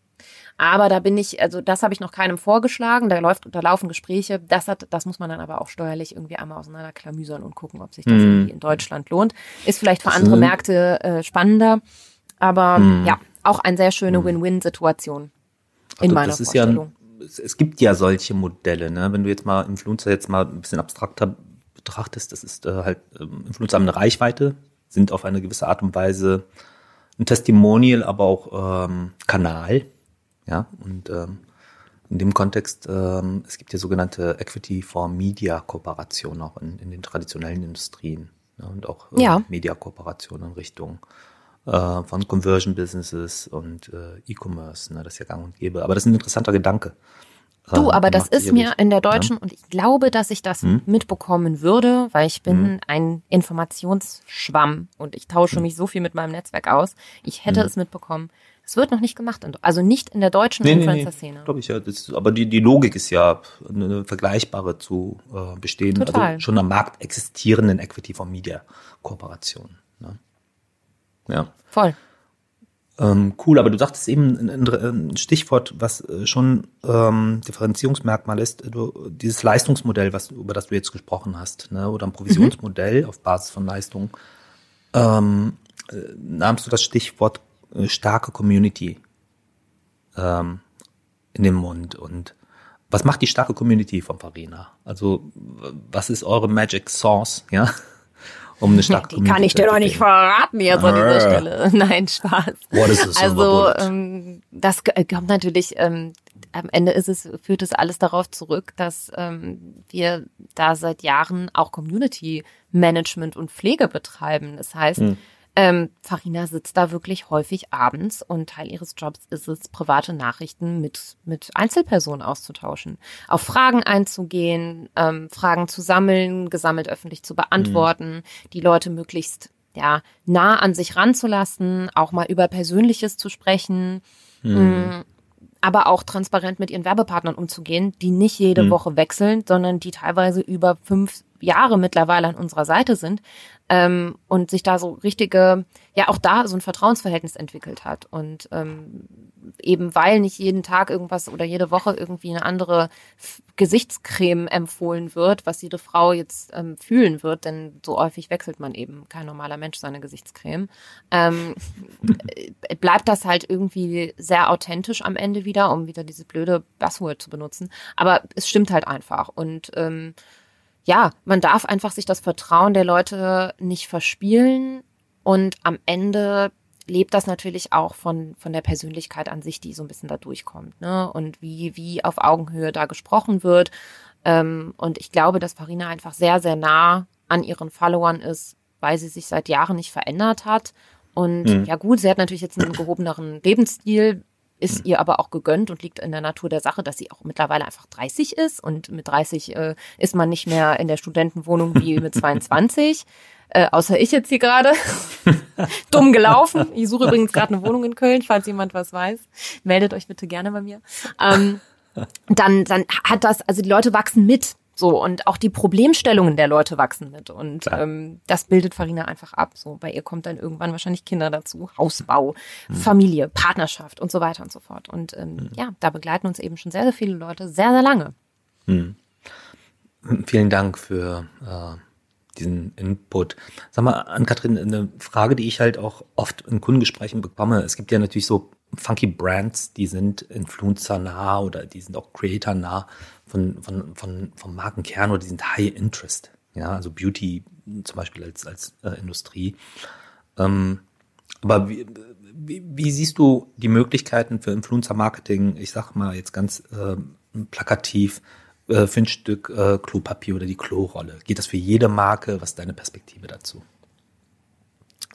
Aber da bin ich, also das habe ich noch keinem vorgeschlagen. Da läuft, da laufen Gespräche. Das hat, das muss man dann aber auch steuerlich irgendwie einmal auseinanderklamüsern und gucken, ob sich das mhm. irgendwie in Deutschland lohnt. Ist vielleicht für andere Märkte äh, spannender. Aber mhm. ja, auch eine sehr schöne mhm. Win-Win-Situation in also, meiner das Vorstellung. Ja, es, es gibt ja solche Modelle, ne? Wenn du jetzt mal Influencer jetzt mal ein bisschen abstrakter betrachtest, das ist äh, halt ähm, Influencer haben eine Reichweite, sind auf eine gewisse Art und Weise ein Testimonial, aber auch ähm, Kanal. Ja, und ähm, in dem Kontext, ähm, es gibt ja sogenannte Equity for Media Kooperationen auch in, in den traditionellen Industrien ja, und auch äh, ja. Media Kooperationen in Richtung äh, von Conversion Businesses und äh, E-Commerce, ne, das ist ja gang und gäbe. Aber das ist ein interessanter Gedanke. Du, äh, aber das ist mir in der deutschen, ja? und ich glaube, dass ich das hm? mitbekommen würde, weil ich bin hm. ein Informationsschwamm und ich tausche hm. mich so viel mit meinem Netzwerk aus. Ich hätte hm. es mitbekommen. Es wird noch nicht gemacht, also nicht in der deutschen nee, Influencer-Szene. Nee, Glaube ich ja. Das, aber die, die Logik ist ja eine vergleichbare zu äh, bestehen, also Total. also schon am Markt existierenden Equity von Media Kooperationen. Ne? Ja. Voll. Ähm, cool, aber du sagtest eben ein, ein Stichwort, was äh, schon ähm, Differenzierungsmerkmal ist, du, dieses Leistungsmodell, was, über das du jetzt gesprochen hast, ne, oder ein Provisionsmodell mhm. auf Basis von Leistung. Ähm, äh, nahmst du das Stichwort starke Community ähm, in den Mund und was macht die starke Community von Farina? Also was ist eure Magic Sauce, ja? um eine starke Die kann ich dir doch nicht verraten jetzt an dieser Stelle. Nein, Spaß. What is this also ähm, das äh, kommt natürlich, ähm, am Ende ist es, führt es alles darauf zurück, dass ähm, wir da seit Jahren auch Community Management und Pflege betreiben. Das heißt, hm. Ähm, Farina sitzt da wirklich häufig abends und Teil ihres Jobs ist es, private Nachrichten mit, mit Einzelpersonen auszutauschen, auf Fragen einzugehen, ähm, Fragen zu sammeln, gesammelt öffentlich zu beantworten, mhm. die Leute möglichst ja, nah an sich ranzulassen, auch mal über Persönliches zu sprechen. Mhm. Mm, aber auch transparent mit ihren Werbepartnern umzugehen, die nicht jede mhm. Woche wechseln, sondern die teilweise über fünf Jahre mittlerweile an unserer Seite sind ähm, und sich da so richtige, ja auch da so ein Vertrauensverhältnis entwickelt hat. Und ähm, eben weil nicht jeden Tag irgendwas oder jede Woche irgendwie eine andere Gesichtscreme empfohlen wird, was jede Frau jetzt ähm, fühlen wird, denn so häufig wechselt man eben kein normaler Mensch seine Gesichtscreme, ähm, äh, bleibt das halt irgendwie sehr authentisch am Ende wieder, um wieder diese blöde Buzzword zu benutzen. Aber es stimmt halt einfach. Und ähm, ja, man darf einfach sich das Vertrauen der Leute nicht verspielen und am Ende lebt das natürlich auch von, von der Persönlichkeit an sich, die so ein bisschen da durchkommt, ne? Und wie, wie auf Augenhöhe da gesprochen wird. Ähm, und ich glaube, dass Farina einfach sehr, sehr nah an ihren Followern ist, weil sie sich seit Jahren nicht verändert hat. Und mhm. ja gut, sie hat natürlich jetzt einen gehobeneren Lebensstil, ist hm. ihr aber auch gegönnt und liegt in der Natur der Sache, dass sie auch mittlerweile einfach 30 ist und mit 30 äh, ist man nicht mehr in der Studentenwohnung wie mit 22. Äh, außer ich jetzt hier gerade. Dumm gelaufen. Ich suche übrigens gerade eine Wohnung in Köln, falls jemand was weiß. Meldet euch bitte gerne bei mir. Ähm, dann, dann hat das, also die Leute wachsen mit. So, und auch die Problemstellungen der Leute wachsen mit. Und ähm, das bildet Farina einfach ab. So, bei ihr kommt dann irgendwann wahrscheinlich Kinder dazu, Hausbau, mhm. Familie, Partnerschaft und so weiter und so fort. Und ähm, mhm. ja, da begleiten uns eben schon sehr, sehr viele Leute sehr, sehr lange. Mhm. Vielen Dank für äh, diesen Input. Sag mal, an Kathrin, eine Frage, die ich halt auch oft in Kundengesprächen bekomme. Es gibt ja natürlich so funky Brands, die sind Influencer nah oder die sind auch Creator nah von, von, von, vom Markenkern oder die sind High Interest. Ja, also Beauty zum Beispiel als, als äh, Industrie. Ähm, aber wie, wie, wie siehst du die Möglichkeiten für Influencer-Marketing, ich sag mal jetzt ganz äh, plakativ, äh, für ein Stück äh, Klopapier oder die Klorolle? Geht das für jede Marke? Was ist deine Perspektive dazu?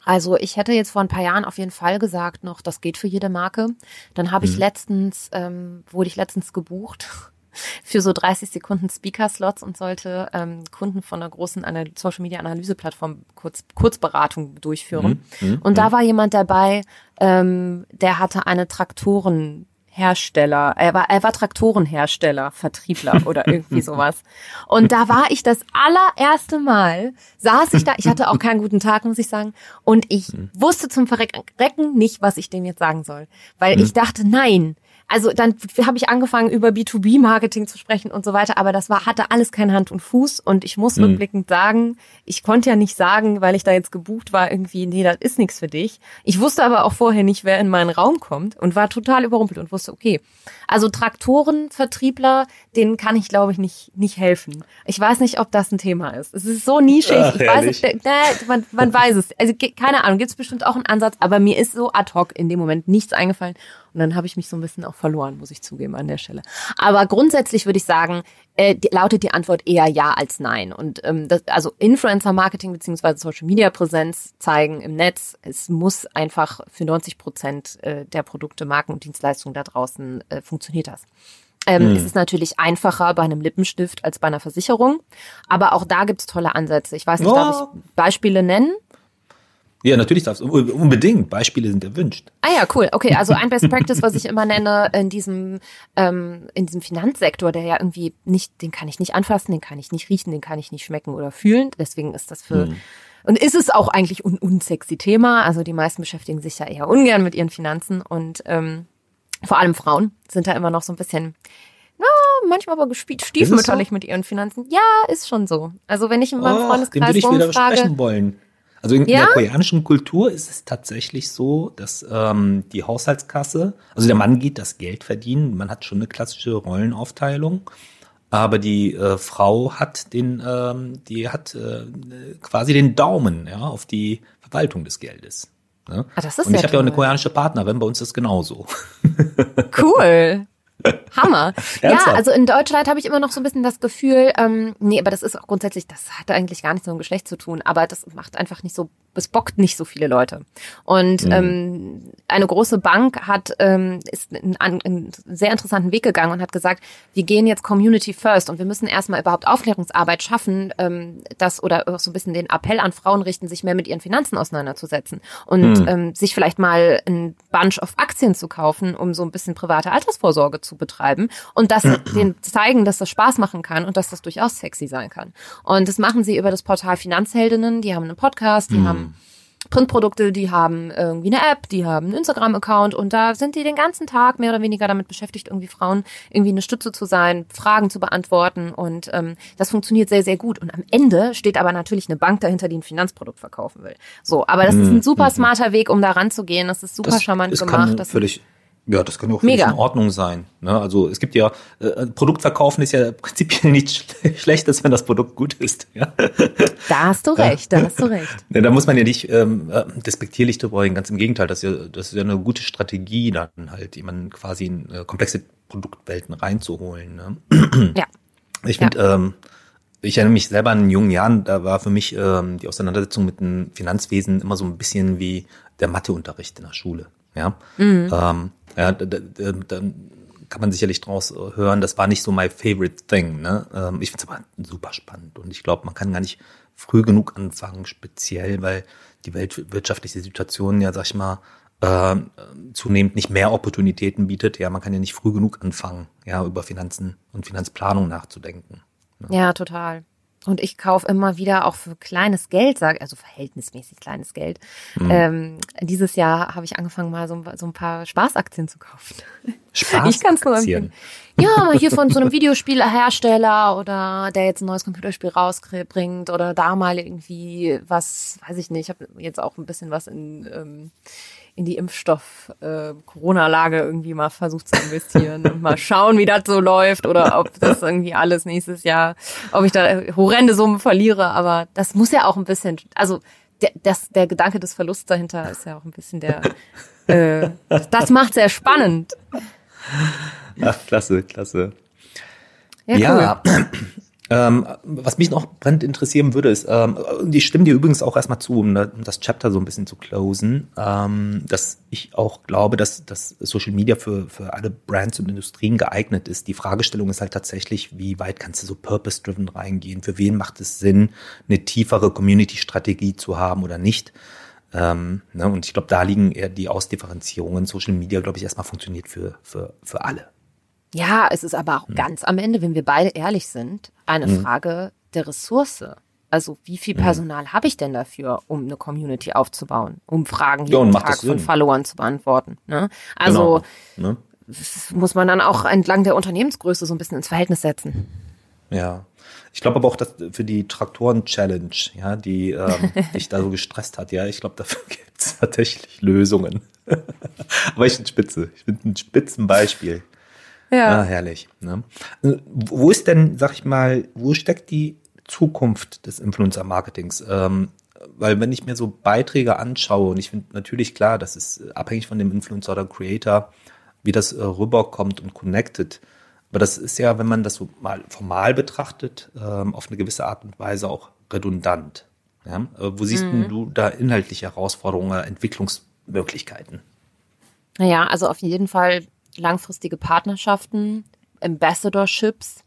Also ich hätte jetzt vor ein paar Jahren auf jeden Fall gesagt noch, das geht für jede Marke. Dann habe ich mhm. letztens, ähm, wurde ich letztens gebucht für so 30 Sekunden Speaker-Slots und sollte ähm, Kunden von einer großen Social-Media-Analyse-Plattform kurz, Kurzberatung durchführen. Mhm. Mhm. Und da mhm. war jemand dabei, ähm, der hatte eine Traktoren Hersteller, er war, er war Traktorenhersteller, Vertriebler oder irgendwie sowas. Und da war ich das allererste Mal, saß ich da, ich hatte auch keinen guten Tag, muss ich sagen, und ich hm. wusste zum Verrecken nicht, was ich dem jetzt sagen soll. Weil hm. ich dachte, nein, also dann habe ich angefangen über B2B-Marketing zu sprechen und so weiter, aber das war hatte alles kein Hand und Fuß und ich muss mhm. rückblickend sagen, ich konnte ja nicht sagen, weil ich da jetzt gebucht war, irgendwie, nee, das ist nichts für dich. Ich wusste aber auch vorher nicht, wer in meinen Raum kommt und war total überrumpelt und wusste, okay, also Traktorenvertriebler, denen kann ich glaube ich nicht nicht helfen. Ich weiß nicht, ob das ein Thema ist. Es ist so nischig. Ach, ich weiß nicht, nee, man, man weiß es. Also keine Ahnung, gibt es bestimmt auch einen Ansatz, aber mir ist so ad hoc in dem Moment nichts eingefallen und dann habe ich mich so ein bisschen auch verloren, muss ich zugeben an der Stelle. Aber grundsätzlich würde ich sagen, äh, die, lautet die Antwort eher ja als nein. Und ähm, das, also Influencer-Marketing beziehungsweise Social-Media-Präsenz zeigen im Netz, es muss einfach für 90 Prozent äh, der Produkte, Marken und Dienstleistungen da draußen äh, funktioniert das. Ähm, hm. Es ist natürlich einfacher bei einem Lippenstift als bei einer Versicherung. Aber auch da gibt es tolle Ansätze. Ich weiß nicht, oh. darf ich Beispiele nennen? Ja, natürlich darfst du. Unbedingt. Beispiele sind erwünscht. Ah ja, cool. Okay, also ein Best Practice, was ich immer nenne in diesem, ähm, in diesem Finanzsektor, der ja irgendwie nicht, den kann ich nicht anfassen, den kann ich nicht riechen, den kann ich nicht schmecken oder fühlen. Deswegen ist das für, hm. und ist es auch eigentlich un unsexy Thema. Also die meisten beschäftigen sich ja eher ungern mit ihren Finanzen und ähm, vor allem Frauen sind da immer noch so ein bisschen, na, manchmal aber stiefmütterlich so? mit ihren Finanzen. Ja, ist schon so. Also wenn ich in meinem oh, Freundeskreis den würde ich rumfrage, wieder sprechen wollen. Also in, ja? der koreanischen Kultur ist es tatsächlich so, dass ähm, die Haushaltskasse, also der Mann geht das Geld verdienen, man hat schon eine klassische Rollenaufteilung, aber die äh, Frau hat den, ähm, die hat äh, quasi den Daumen ja, auf die Verwaltung des Geldes. Ne? Ah, das ist Und ich habe ja auch eine koreanische Partnerin, bei uns ist es genauso. Cool. Hammer. ja, also in Deutschland habe ich immer noch so ein bisschen das Gefühl, ähm, nee, aber das ist auch grundsätzlich, das hat eigentlich gar nichts mit dem Geschlecht zu tun, aber das macht einfach nicht so, es bockt nicht so viele Leute. Und mhm. ähm, eine große Bank hat ähm, ist einen, einen sehr interessanten Weg gegangen und hat gesagt, wir gehen jetzt Community First und wir müssen erstmal überhaupt Aufklärungsarbeit schaffen, ähm, das oder auch so ein bisschen den Appell an Frauen richten, sich mehr mit ihren Finanzen auseinanderzusetzen und mhm. ähm, sich vielleicht mal ein Bunch of Aktien zu kaufen, um so ein bisschen private Altersvorsorge zu betreiben und das denen zeigen, dass das Spaß machen kann und dass das durchaus sexy sein kann. Und das machen sie über das Portal Finanzheldinnen. Die haben einen Podcast, die mhm. haben Printprodukte, die haben irgendwie eine App, die haben einen Instagram-Account und da sind die den ganzen Tag mehr oder weniger damit beschäftigt, irgendwie Frauen irgendwie eine Stütze zu sein, Fragen zu beantworten und ähm, das funktioniert sehr, sehr gut. Und am Ende steht aber natürlich eine Bank dahinter, die ein Finanzprodukt verkaufen will. So, aber das ist ein mhm. super mhm. smarter Weg, um da ranzugehen. Das ist super das, charmant das gemacht. Kann völlig ja, das kann auch völlig in Ordnung sein. Ne? Also es gibt ja, äh, Produkt verkaufen ist ja prinzipiell nichts Schlechtes, wenn das Produkt gut ist. Ja? Da hast du recht, da hast du recht. Ja, da muss man ja nicht ähm, äh, despektierlich drüber reden, ganz im Gegenteil, das ist, ja, das ist ja eine gute Strategie, dann halt jemanden quasi in äh, komplexe Produktwelten reinzuholen. Ne? Ja. Ich finde, ja. ähm, ich erinnere mich selber an jungen Jahren, da war für mich ähm, die Auseinandersetzung mit dem Finanzwesen immer so ein bisschen wie der Matheunterricht in der Schule. Ja, mhm. ähm, ja da, da, da kann man sicherlich draus hören, das war nicht so my favorite thing. Ne? Ähm, ich finde es aber super spannend und ich glaube, man kann gar nicht früh genug anfangen, speziell, weil die weltwirtschaftliche Situation ja, sag ich mal, äh, zunehmend nicht mehr Opportunitäten bietet. Ja, man kann ja nicht früh genug anfangen, ja, über Finanzen und Finanzplanung nachzudenken. Ne? Ja, total. Und ich kaufe immer wieder auch für kleines Geld, sage also verhältnismäßig kleines Geld. Mhm. Ähm, dieses Jahr habe ich angefangen, mal so, so ein paar Spaßaktien zu kaufen. Spaßaktien? Ich kann es nur empfehlen. Ja, hier von so einem Videospielhersteller oder der jetzt ein neues Computerspiel rausbringt oder da mal irgendwie was, weiß ich nicht, ich habe jetzt auch ein bisschen was in ähm, in die Impfstoff-Corona-Lage äh, irgendwie mal versucht zu investieren und mal schauen, wie das so läuft oder ob das irgendwie alles nächstes Jahr, ob ich da horrende Summen verliere. Aber das muss ja auch ein bisschen, also der, das, der Gedanke des Verlusts dahinter ist ja auch ein bisschen der, äh, das macht sehr spannend. Ach, klasse, klasse. Ja, ja cool. Ähm, was mich noch brennend interessieren würde, ist, ähm, ich stimme dir übrigens auch erstmal zu, um, das Chapter so ein bisschen zu closen, ähm, dass ich auch glaube, dass, dass Social Media für, für alle Brands und Industrien geeignet ist. Die Fragestellung ist halt tatsächlich, wie weit kannst du so purpose-driven reingehen? Für wen macht es Sinn, eine tiefere Community-Strategie zu haben oder nicht? Ähm, ne, und ich glaube, da liegen eher die Ausdifferenzierungen. Social Media, glaube ich, erstmal funktioniert für, für, für alle. Ja, es ist aber auch mhm. ganz am Ende, wenn wir beide ehrlich sind, eine mhm. Frage der Ressource. Also wie viel Personal mhm. habe ich denn dafür, um eine Community aufzubauen, um Fragen jeden ja, Tag von Followern zu beantworten? Ne? Also genau. ne? muss man dann auch entlang der Unternehmensgröße so ein bisschen ins Verhältnis setzen. Ja. Ich glaube aber auch, dass für die Traktoren-Challenge, ja, die ähm, dich da so gestresst hat, ja, ich glaube, dafür gibt es tatsächlich Lösungen. aber ich bin spitze. Ich bin ein Spitzenbeispiel. Ja. Ah, herrlich. Ne? Wo ist denn, sag ich mal, wo steckt die Zukunft des Influencer-Marketings? Ähm, weil wenn ich mir so Beiträge anschaue, und ich finde natürlich klar, das ist abhängig von dem Influencer oder Creator, wie das äh, rüberkommt und connected. Aber das ist ja, wenn man das so mal formal betrachtet, ähm, auf eine gewisse Art und Weise auch redundant. Ja? Äh, wo siehst mhm. du da inhaltliche Herausforderungen, Entwicklungsmöglichkeiten? Naja, also auf jeden Fall langfristige Partnerschaften, Ambassadorships.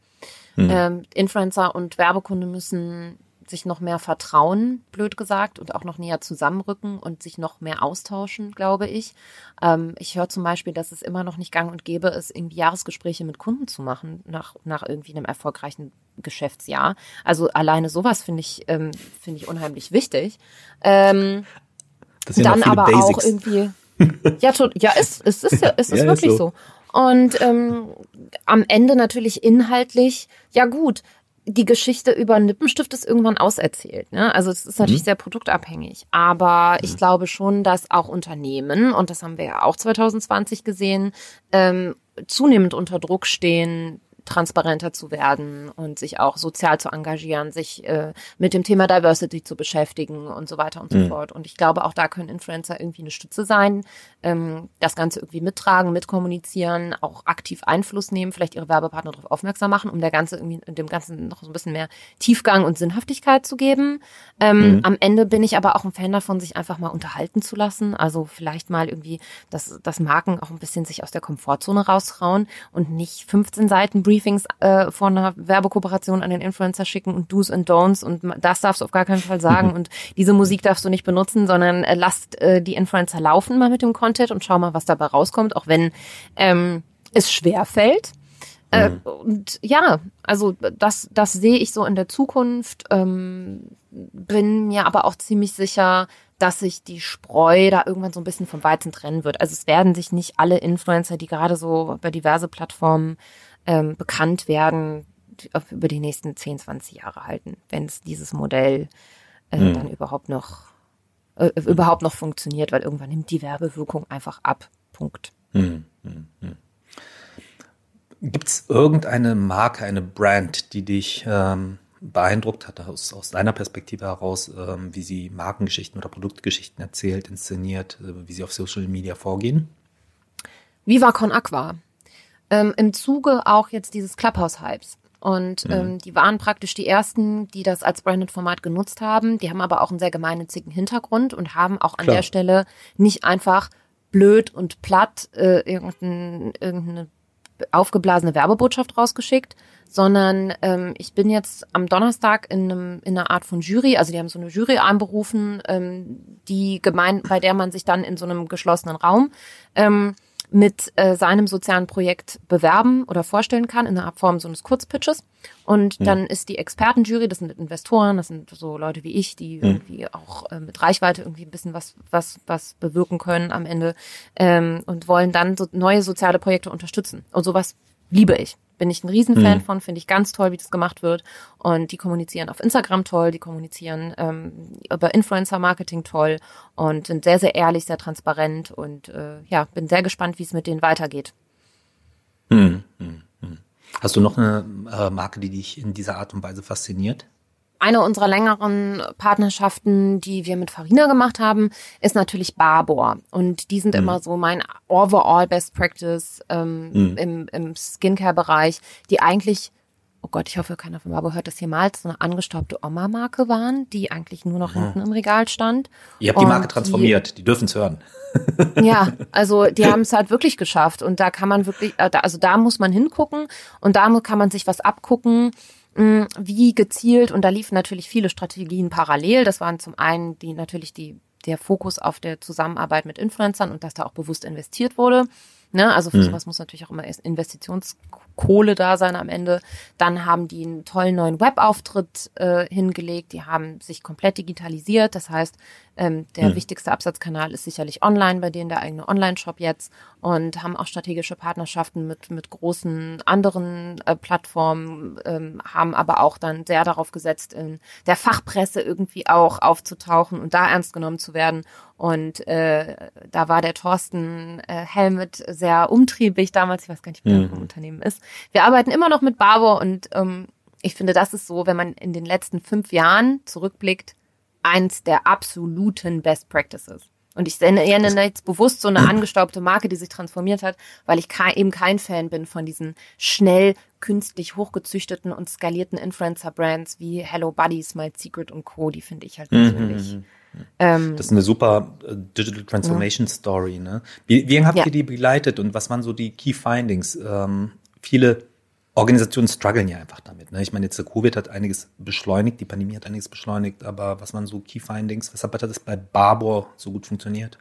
Mhm. Ähm, Influencer und Werbekunde müssen sich noch mehr vertrauen, blöd gesagt, und auch noch näher zusammenrücken und sich noch mehr austauschen, glaube ich. Ähm, ich höre zum Beispiel, dass es immer noch nicht gang und gäbe ist, irgendwie Jahresgespräche mit Kunden zu machen nach, nach irgendwie einem erfolgreichen Geschäftsjahr. Also alleine sowas finde ich, ähm, finde ich unheimlich wichtig. Ähm, dann aber Basics. auch irgendwie ja, tot, ja, es, es ist ja, es ist ja, wirklich ist so. so. Und ähm, am Ende natürlich inhaltlich, ja gut, die Geschichte über Lippenstift ist irgendwann auserzählt. Ne? Also es ist natürlich mhm. sehr produktabhängig. Aber ich mhm. glaube schon, dass auch Unternehmen, und das haben wir ja auch 2020 gesehen, ähm, zunehmend unter Druck stehen, transparenter zu werden und sich auch sozial zu engagieren, sich äh, mit dem Thema Diversity zu beschäftigen und so weiter und so mhm. fort. Und ich glaube, auch da können Influencer irgendwie eine Stütze sein, ähm, das Ganze irgendwie mittragen, mitkommunizieren, auch aktiv Einfluss nehmen, vielleicht ihre Werbepartner darauf aufmerksam machen, um der Ganze irgendwie dem Ganzen noch so ein bisschen mehr Tiefgang und Sinnhaftigkeit zu geben. Ähm, mhm. Am Ende bin ich aber auch ein Fan davon, sich einfach mal unterhalten zu lassen. Also vielleicht mal irgendwie, dass, dass Marken auch ein bisschen sich aus der Komfortzone rausrauen und nicht 15 Seiten Briefings äh, vor einer Werbekooperation an den Influencer schicken und Do's and Don'ts und das darfst du auf gar keinen Fall sagen mhm. und diese Musik darfst du nicht benutzen, sondern äh, lasst äh, die Influencer laufen mal mit dem Content und schau mal, was dabei rauskommt, auch wenn ähm, es schwer fällt. Äh, mhm. und ja, also das, das sehe ich so in der Zukunft. Ähm, bin mir aber auch ziemlich sicher, dass sich die Spreu da irgendwann so ein bisschen vom Weizen trennen wird. Also es werden sich nicht alle Influencer, die gerade so über diverse Plattformen ähm, bekannt werden, über die nächsten 10, 20 Jahre halten, wenn es dieses Modell äh, mhm. dann überhaupt noch äh, überhaupt noch funktioniert, weil irgendwann nimmt die Werbewirkung einfach ab. Punkt. Mhm. Mhm. Gibt es irgendeine Marke, eine Brand, die dich ähm, beeindruckt hat aus, aus deiner Perspektive heraus, ähm, wie sie Markengeschichten oder Produktgeschichten erzählt, inszeniert, äh, wie sie auf Social Media vorgehen? Viva Con Aqua ähm, im Zuge auch jetzt dieses Clubhouse-Hypes. Und mhm. ähm, die waren praktisch die ersten, die das als Branded-Format genutzt haben. Die haben aber auch einen sehr gemeinnützigen Hintergrund und haben auch an Klar. der Stelle nicht einfach blöd und platt äh, irgendein, irgendeine aufgeblasene Werbebotschaft rausgeschickt, sondern ähm, ich bin jetzt am Donnerstag in, einem, in einer Art von Jury, also die haben so eine Jury einberufen, ähm, die gemein, bei der man sich dann in so einem geschlossenen Raum ähm, mit äh, seinem sozialen Projekt bewerben oder vorstellen kann in der Form so eines Kurzpitches. Und ja. dann ist die Expertenjury, das sind Investoren, das sind so Leute wie ich, die ja. irgendwie auch äh, mit Reichweite irgendwie ein bisschen was, was, was bewirken können am Ende ähm, und wollen dann so neue soziale Projekte unterstützen. Und sowas liebe ich. Bin ich ein Riesenfan mhm. von, finde ich ganz toll, wie das gemacht wird. Und die kommunizieren auf Instagram toll, die kommunizieren ähm, über Influencer-Marketing toll und sind sehr, sehr ehrlich, sehr transparent und äh, ja, bin sehr gespannt, wie es mit denen weitergeht. Mhm. Mhm. Hast du noch eine äh, Marke, die dich in dieser Art und Weise fasziniert? Eine unserer längeren Partnerschaften, die wir mit Farina gemacht haben, ist natürlich Barbour. Und die sind mhm. immer so mein overall Best Practice ähm, mhm. im, im Skincare-Bereich, die eigentlich oh Gott, ich hoffe, keiner von Barbour hört das jemals, so eine angestaubte Oma-Marke waren, die eigentlich nur noch hinten im Regal stand. Ihr habt die Marke transformiert, die, die dürfen es hören. ja, also die haben es halt wirklich geschafft und da kann man wirklich, äh, also da muss man hingucken und da kann man sich was abgucken wie gezielt, und da liefen natürlich viele Strategien parallel. Das waren zum einen die natürlich die der Fokus auf der Zusammenarbeit mit Influencern und dass da auch bewusst investiert wurde. Ne? Also für mhm. sowas muss natürlich auch immer Investitionskohle da sein am Ende. Dann haben die einen tollen neuen Webauftritt äh, hingelegt. Die haben sich komplett digitalisiert. Das heißt, ähm, der mhm. wichtigste Absatzkanal ist sicherlich online, bei denen der eigene Online-Shop jetzt und haben auch strategische Partnerschaften mit, mit großen anderen äh, Plattformen, ähm, haben aber auch dann sehr darauf gesetzt, in der Fachpresse irgendwie auch aufzutauchen und da ernst genommen zu werden. Und äh, da war der Thorsten äh, Helmet sehr umtriebig damals. Ich weiß gar nicht, wie mhm. der Unternehmen ist. Wir arbeiten immer noch mit Barbo und ähm, ich finde, das ist so, wenn man in den letzten fünf Jahren zurückblickt, eins der absoluten Best Practices. Und ich nenne jetzt bewusst so eine angestaubte Marke, die sich transformiert hat, weil ich eben kein Fan bin von diesen schnell künstlich hochgezüchteten und skalierten Influencer-Brands wie Hello Buddy, Smile Secret und Co. Die finde ich halt mhm, persönlich. Mhm. Ähm, das ist eine super äh, Digital Transformation ja. Story. Ne? Wie, wie habt ja. ihr die begleitet und was waren so die Key Findings? Ähm, viele Organisationen strugglen ja einfach damit. Ne? Ich meine, jetzt der Covid hat einiges beschleunigt, die Pandemie hat einiges beschleunigt, aber was waren so Key Findings? Weshalb hat das bei Barbour so gut funktioniert?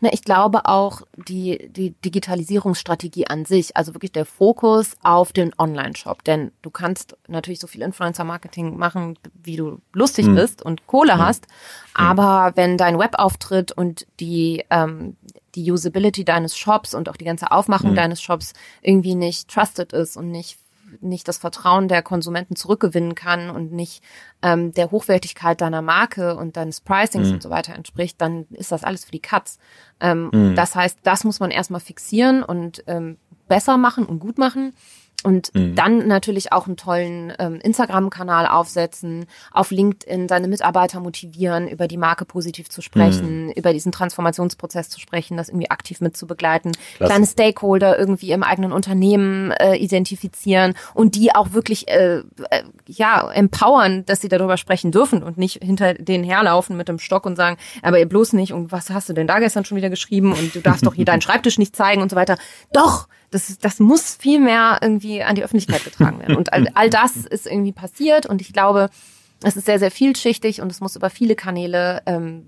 Na, ich glaube auch die, die Digitalisierungsstrategie an sich, also wirklich der Fokus auf den Online-Shop. Denn du kannst natürlich so viel Influencer-Marketing machen, wie du lustig hm. bist und Kohle hm. hast. Aber wenn dein Webauftritt und die, ähm, die Usability deines Shops und auch die ganze Aufmachung mhm. deines Shops irgendwie nicht trusted ist und nicht nicht das Vertrauen der Konsumenten zurückgewinnen kann und nicht ähm, der Hochwertigkeit deiner Marke und deines Pricings mhm. und so weiter entspricht, dann ist das alles für die Katz. Ähm, mhm. Das heißt, das muss man erstmal fixieren und ähm, besser machen und gut machen und mhm. dann natürlich auch einen tollen ähm, Instagram-Kanal aufsetzen, auf LinkedIn seine Mitarbeiter motivieren, über die Marke positiv zu sprechen, mhm. über diesen Transformationsprozess zu sprechen, das irgendwie aktiv mit zu begleiten, Klasse. kleine Stakeholder irgendwie im eigenen Unternehmen äh, identifizieren und die auch wirklich äh, äh, ja empowern, dass sie darüber sprechen dürfen und nicht hinter denen herlaufen mit dem Stock und sagen, aber ihr bloß nicht und was hast du denn da gestern schon wieder geschrieben und du darfst doch hier deinen Schreibtisch nicht zeigen und so weiter. Doch, das, das muss viel mehr irgendwie an die Öffentlichkeit getragen werden. Und all, all das ist irgendwie passiert und ich glaube, es ist sehr, sehr vielschichtig und es muss über viele Kanäle ähm,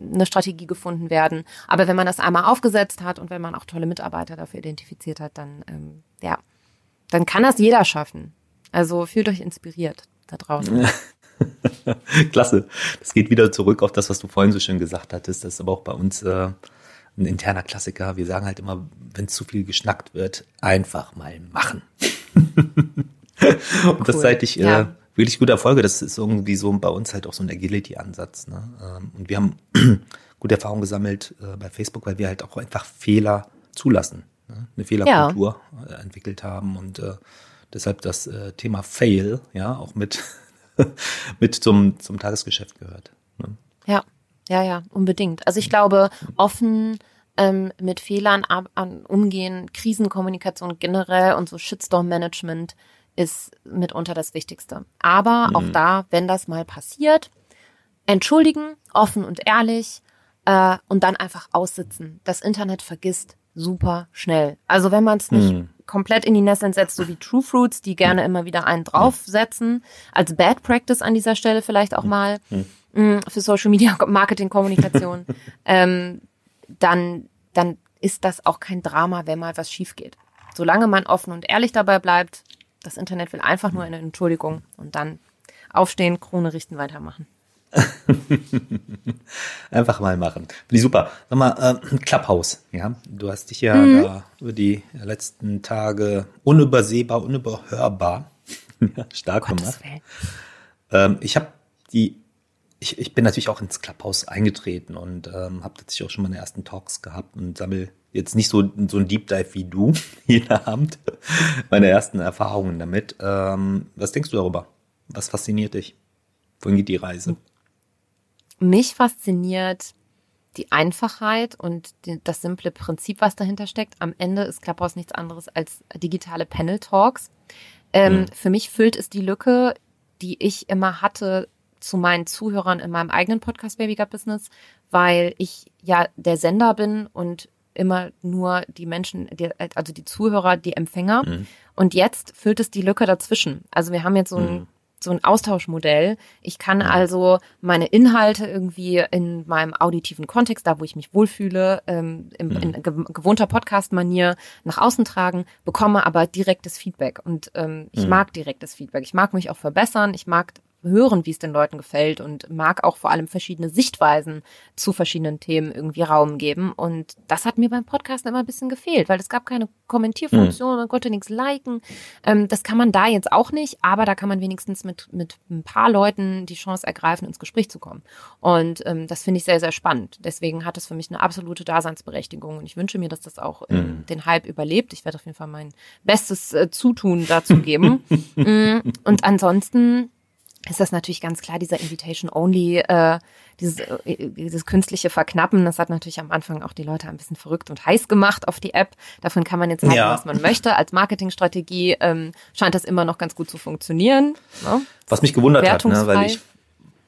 eine Strategie gefunden werden. Aber wenn man das einmal aufgesetzt hat und wenn man auch tolle Mitarbeiter dafür identifiziert hat, dann ähm, ja, dann kann das jeder schaffen. Also fühlt euch inspiriert da draußen. Klasse. Das geht wieder zurück auf das, was du vorhin so schön gesagt hattest. Das ist aber auch bei uns äh, ein interner Klassiker. Wir sagen halt immer, wenn zu viel geschnackt wird, einfach mal machen. und das seit ich äh, wirklich gute Erfolge. Das ist irgendwie so bei uns halt auch so ein Agility-Ansatz. Ne? Ähm, und wir haben gute Erfahrungen gesammelt äh, bei Facebook, weil wir halt auch einfach Fehler zulassen. Ne? Eine Fehlerkultur ja. äh, entwickelt haben und äh, deshalb das äh, Thema Fail ja auch mit, mit zum, zum Tagesgeschäft gehört. Ne? Ja. Ja, ja, unbedingt. Also ich glaube, offen ähm, mit Fehlern umgehen, Krisenkommunikation generell und so Shitstorm-Management ist mitunter das Wichtigste. Aber mhm. auch da, wenn das mal passiert, entschuldigen, offen und ehrlich äh, und dann einfach aussitzen. Das Internet vergisst super schnell. Also wenn man es nicht mhm. Komplett in die Nesseln setzt, so wie True Fruits, die gerne immer wieder einen draufsetzen, als Bad Practice an dieser Stelle vielleicht auch mal. Mhm mh, für Social Media Marketing Kommunikation, ähm, dann, dann ist das auch kein Drama, wenn mal was schief geht. Solange man offen und ehrlich dabei bleibt, das Internet will einfach nur eine Entschuldigung und dann aufstehen, Krone richten, weitermachen. Einfach mal machen. Finde ich super. Sag mal, äh, Clubhouse, ja. Du hast dich ja mhm. da über die letzten Tage unübersehbar, unüberhörbar stark Gottes gemacht. Ähm, ich habe die ich, ich bin natürlich auch ins Clubhouse eingetreten und ähm, habe tatsächlich auch schon meine ersten Talks gehabt und sammle jetzt nicht so, so ein Deep Dive wie du jeden Abend, meine ersten Erfahrungen damit. Ähm, was denkst du darüber? Was fasziniert dich? Wohin geht die Reise? Mich fasziniert die Einfachheit und die, das simple Prinzip, was dahinter steckt. Am Ende ist Clubhouse nichts anderes als digitale Panel Talks. Ähm, mhm. Für mich füllt es die Lücke, die ich immer hatte zu meinen Zuhörern in meinem eigenen Podcast Baby Gut Business, weil ich ja der Sender bin und immer nur die Menschen, die, also die Zuhörer, die Empfänger. Mhm. Und jetzt füllt es die Lücke dazwischen. Also wir haben jetzt so ein, mhm. So ein Austauschmodell. Ich kann also meine Inhalte irgendwie in meinem auditiven Kontext, da wo ich mich wohlfühle, ähm, im, in gewohnter Podcast-Manier nach außen tragen, bekomme aber direktes Feedback. Und ähm, ich mhm. mag direktes Feedback. Ich mag mich auch verbessern. Ich mag hören, wie es den Leuten gefällt und mag auch vor allem verschiedene Sichtweisen zu verschiedenen Themen irgendwie Raum geben. Und das hat mir beim Podcast immer ein bisschen gefehlt, weil es gab keine Kommentierfunktion, mhm. man konnte nichts liken. Ähm, das kann man da jetzt auch nicht, aber da kann man wenigstens mit, mit ein paar Leuten die Chance ergreifen, ins Gespräch zu kommen. Und ähm, das finde ich sehr, sehr spannend. Deswegen hat es für mich eine absolute Daseinsberechtigung und ich wünsche mir, dass das auch mhm. den Hype überlebt. Ich werde auf jeden Fall mein bestes äh, Zutun dazu geben. Mm, und ansonsten ist das natürlich ganz klar, dieser Invitation-Only, äh, dieses, äh, dieses künstliche Verknappen, das hat natürlich am Anfang auch die Leute ein bisschen verrückt und heiß gemacht auf die App. Davon kann man jetzt halten, ja. was man möchte. Als Marketingstrategie ähm, scheint das immer noch ganz gut zu funktionieren. Ne? Was mich gewundert hat, ne, weil ich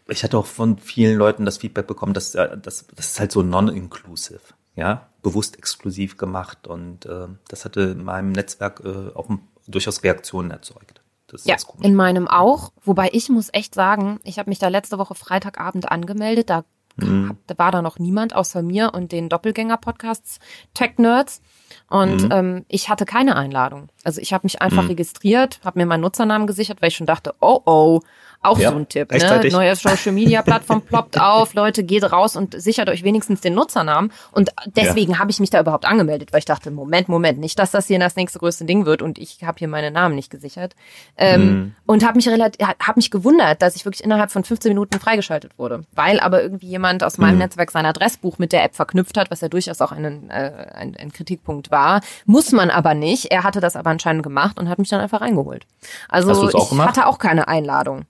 ich hatte auch von vielen Leuten das Feedback bekommen, dass das, das ist halt so non-inclusive, ja, bewusst exklusiv gemacht und äh, das hatte in meinem Netzwerk äh, auch durchaus Reaktionen erzeugt. Das ja, in meinem auch. Wobei ich muss echt sagen, ich habe mich da letzte Woche Freitagabend angemeldet. Da mhm. war da noch niemand außer mir und den Doppelgänger-Podcasts Tech Nerds. Und mhm. ähm, ich hatte keine Einladung. Also ich habe mich einfach mhm. registriert, habe mir meinen Nutzernamen gesichert, weil ich schon dachte, oh oh, auch ja, so ein Tipp. Ne? Neue Social Media Plattform ploppt auf, Leute, geht raus und sichert euch wenigstens den Nutzernamen. Und deswegen ja. habe ich mich da überhaupt angemeldet, weil ich dachte, Moment, Moment, nicht, dass das hier das nächste größte Ding wird und ich habe hier meine Namen nicht gesichert. Ähm, mhm. Und habe mich relativ, habe mich gewundert, dass ich wirklich innerhalb von 15 Minuten freigeschaltet wurde, weil aber irgendwie jemand aus meinem mhm. Netzwerk sein Adressbuch mit der App verknüpft hat, was ja durchaus auch einen, äh, ein, ein Kritikpunkt war. Muss man aber nicht. Er hatte das aber anscheinend gemacht und hat mich dann einfach reingeholt. Also ich gemacht? hatte auch keine Einladung.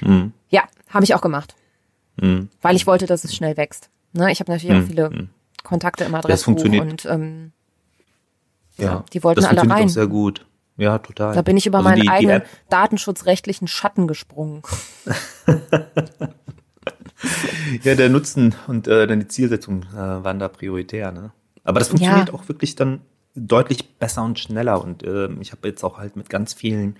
Mhm. Ja, habe ich auch gemacht. Mhm. Weil ich wollte, dass es schnell wächst. Ne? Ich habe natürlich mhm. auch viele mhm. Kontakte im Adressbuch und ähm, ja, ja, die wollten das alle rein. Auch sehr gut. Ja, total. Da bin ich über also meinen die, eigenen die datenschutzrechtlichen Schatten gesprungen. ja, der Nutzen und äh, dann die Zielsetzung äh, waren da prioritär. Ne? Aber das funktioniert ja. auch wirklich dann deutlich besser und schneller. Und äh, ich habe jetzt auch halt mit ganz vielen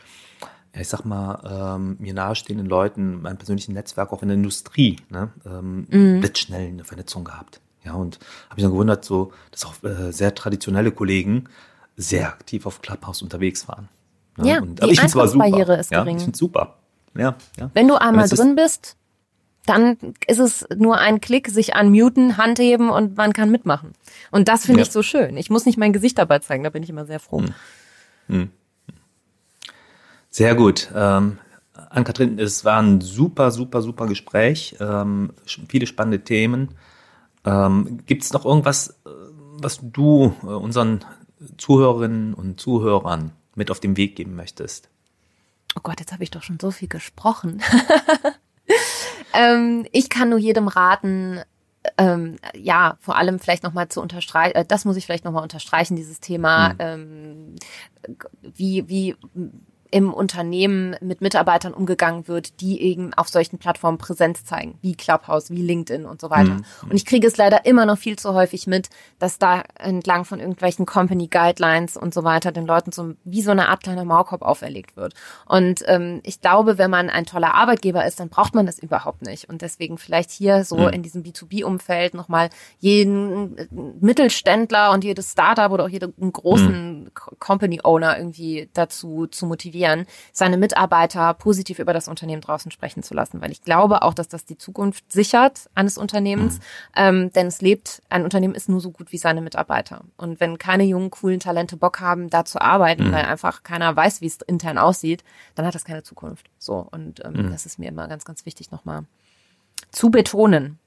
ich sag mal, ähm, mir nahestehenden Leuten, meinem persönlichen Netzwerk auch in der Industrie, ne, ähm, mhm. blitzschnell eine Vernetzung gehabt. Ja, und habe mich dann gewundert, so, dass auch äh, sehr traditionelle Kollegen sehr aktiv auf Clubhouse unterwegs waren. Ne? Ja, und, aber die Einkommensbarriere ist ja, gering. Ich finde super. Ja, ja. Wenn du einmal drin bist, dann ist es nur ein Klick, sich unmuten, Hand heben und man kann mitmachen. Und das finde ja. ich so schön. Ich muss nicht mein Gesicht dabei zeigen, da bin ich immer sehr froh. Hm. Hm. Sehr gut. Ähm, Ann-Kathrin, es war ein super, super, super Gespräch. Ähm, viele spannende Themen. Ähm, Gibt es noch irgendwas, äh, was du äh, unseren Zuhörerinnen und Zuhörern mit auf den Weg geben möchtest? Oh Gott, jetzt habe ich doch schon so viel gesprochen. ähm, ich kann nur jedem raten, ähm, ja, vor allem vielleicht nochmal zu unterstreichen, äh, das muss ich vielleicht nochmal unterstreichen, dieses Thema, hm. ähm, wie, wie im Unternehmen mit Mitarbeitern umgegangen wird, die eben auf solchen Plattformen Präsenz zeigen, wie Clubhouse, wie LinkedIn und so weiter. Mhm. Und ich kriege es leider immer noch viel zu häufig mit, dass da entlang von irgendwelchen Company Guidelines und so weiter den Leuten so wie so eine Art kleiner Maulkorb auferlegt wird. Und ähm, ich glaube, wenn man ein toller Arbeitgeber ist, dann braucht man das überhaupt nicht. Und deswegen vielleicht hier so mhm. in diesem B2B-Umfeld nochmal jeden Mittelständler und jedes Startup oder auch jeden großen mhm. Company Owner irgendwie dazu zu motivieren motivieren, seine Mitarbeiter positiv über das Unternehmen draußen sprechen zu lassen, weil ich glaube auch, dass das die Zukunft sichert eines Unternehmens, mhm. ähm, denn es lebt, ein Unternehmen ist nur so gut wie seine Mitarbeiter. Und wenn keine jungen, coolen Talente Bock haben, da zu arbeiten, mhm. weil einfach keiner weiß, wie es intern aussieht, dann hat das keine Zukunft. So, und ähm, mhm. das ist mir immer ganz, ganz wichtig nochmal zu betonen.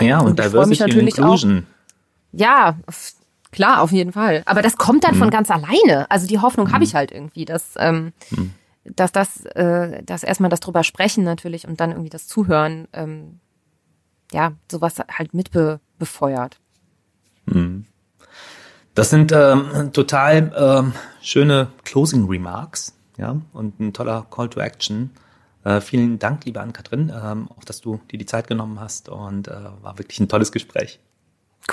Ja, und, und Diversity and Inclusion. Auch, ja, Klar, auf jeden Fall. Aber das kommt dann mhm. von ganz alleine. Also die Hoffnung mhm. habe ich halt irgendwie, dass, ähm, mhm. dass das, äh, dass erstmal das drüber sprechen natürlich und dann irgendwie das Zuhören, ähm, ja, sowas halt mitbefeuert. befeuert. Mhm. Das sind ähm, total ähm, schöne Closing Remarks, ja, und ein toller Call to Action. Äh, vielen Dank, liebe Ann-Kathrin, ähm, auch dass du dir die Zeit genommen hast und äh, war wirklich ein tolles Gespräch.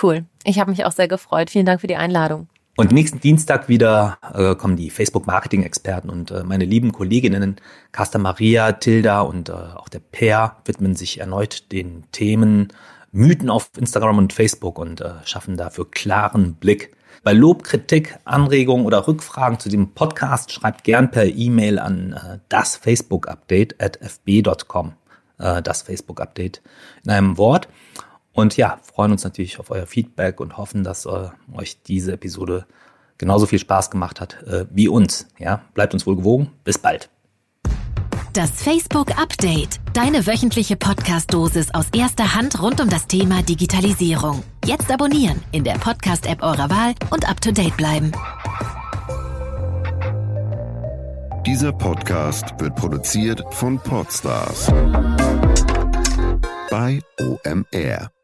Cool. Ich habe mich auch sehr gefreut. Vielen Dank für die Einladung. Und nächsten Dienstag wieder äh, kommen die Facebook-Marketing-Experten und äh, meine lieben Kolleginnen Casta Maria, Tilda und äh, auch der Per widmen sich erneut den Themen Mythen auf Instagram und Facebook und äh, schaffen dafür klaren Blick. Bei Lob, Kritik, Anregungen oder Rückfragen zu dem Podcast schreibt gern per E-Mail an äh, das Facebook Update at fb.com. Äh, das Facebook Update in einem Wort. Und ja, freuen uns natürlich auf euer Feedback und hoffen, dass äh, euch diese Episode genauso viel Spaß gemacht hat äh, wie uns. Ja, bleibt uns wohl gewogen. Bis bald. Das Facebook Update. Deine wöchentliche Podcast-Dosis aus erster Hand rund um das Thema Digitalisierung. Jetzt abonnieren in der Podcast-App eurer Wahl und up to date bleiben. Dieser Podcast wird produziert von Podstars bei OMR.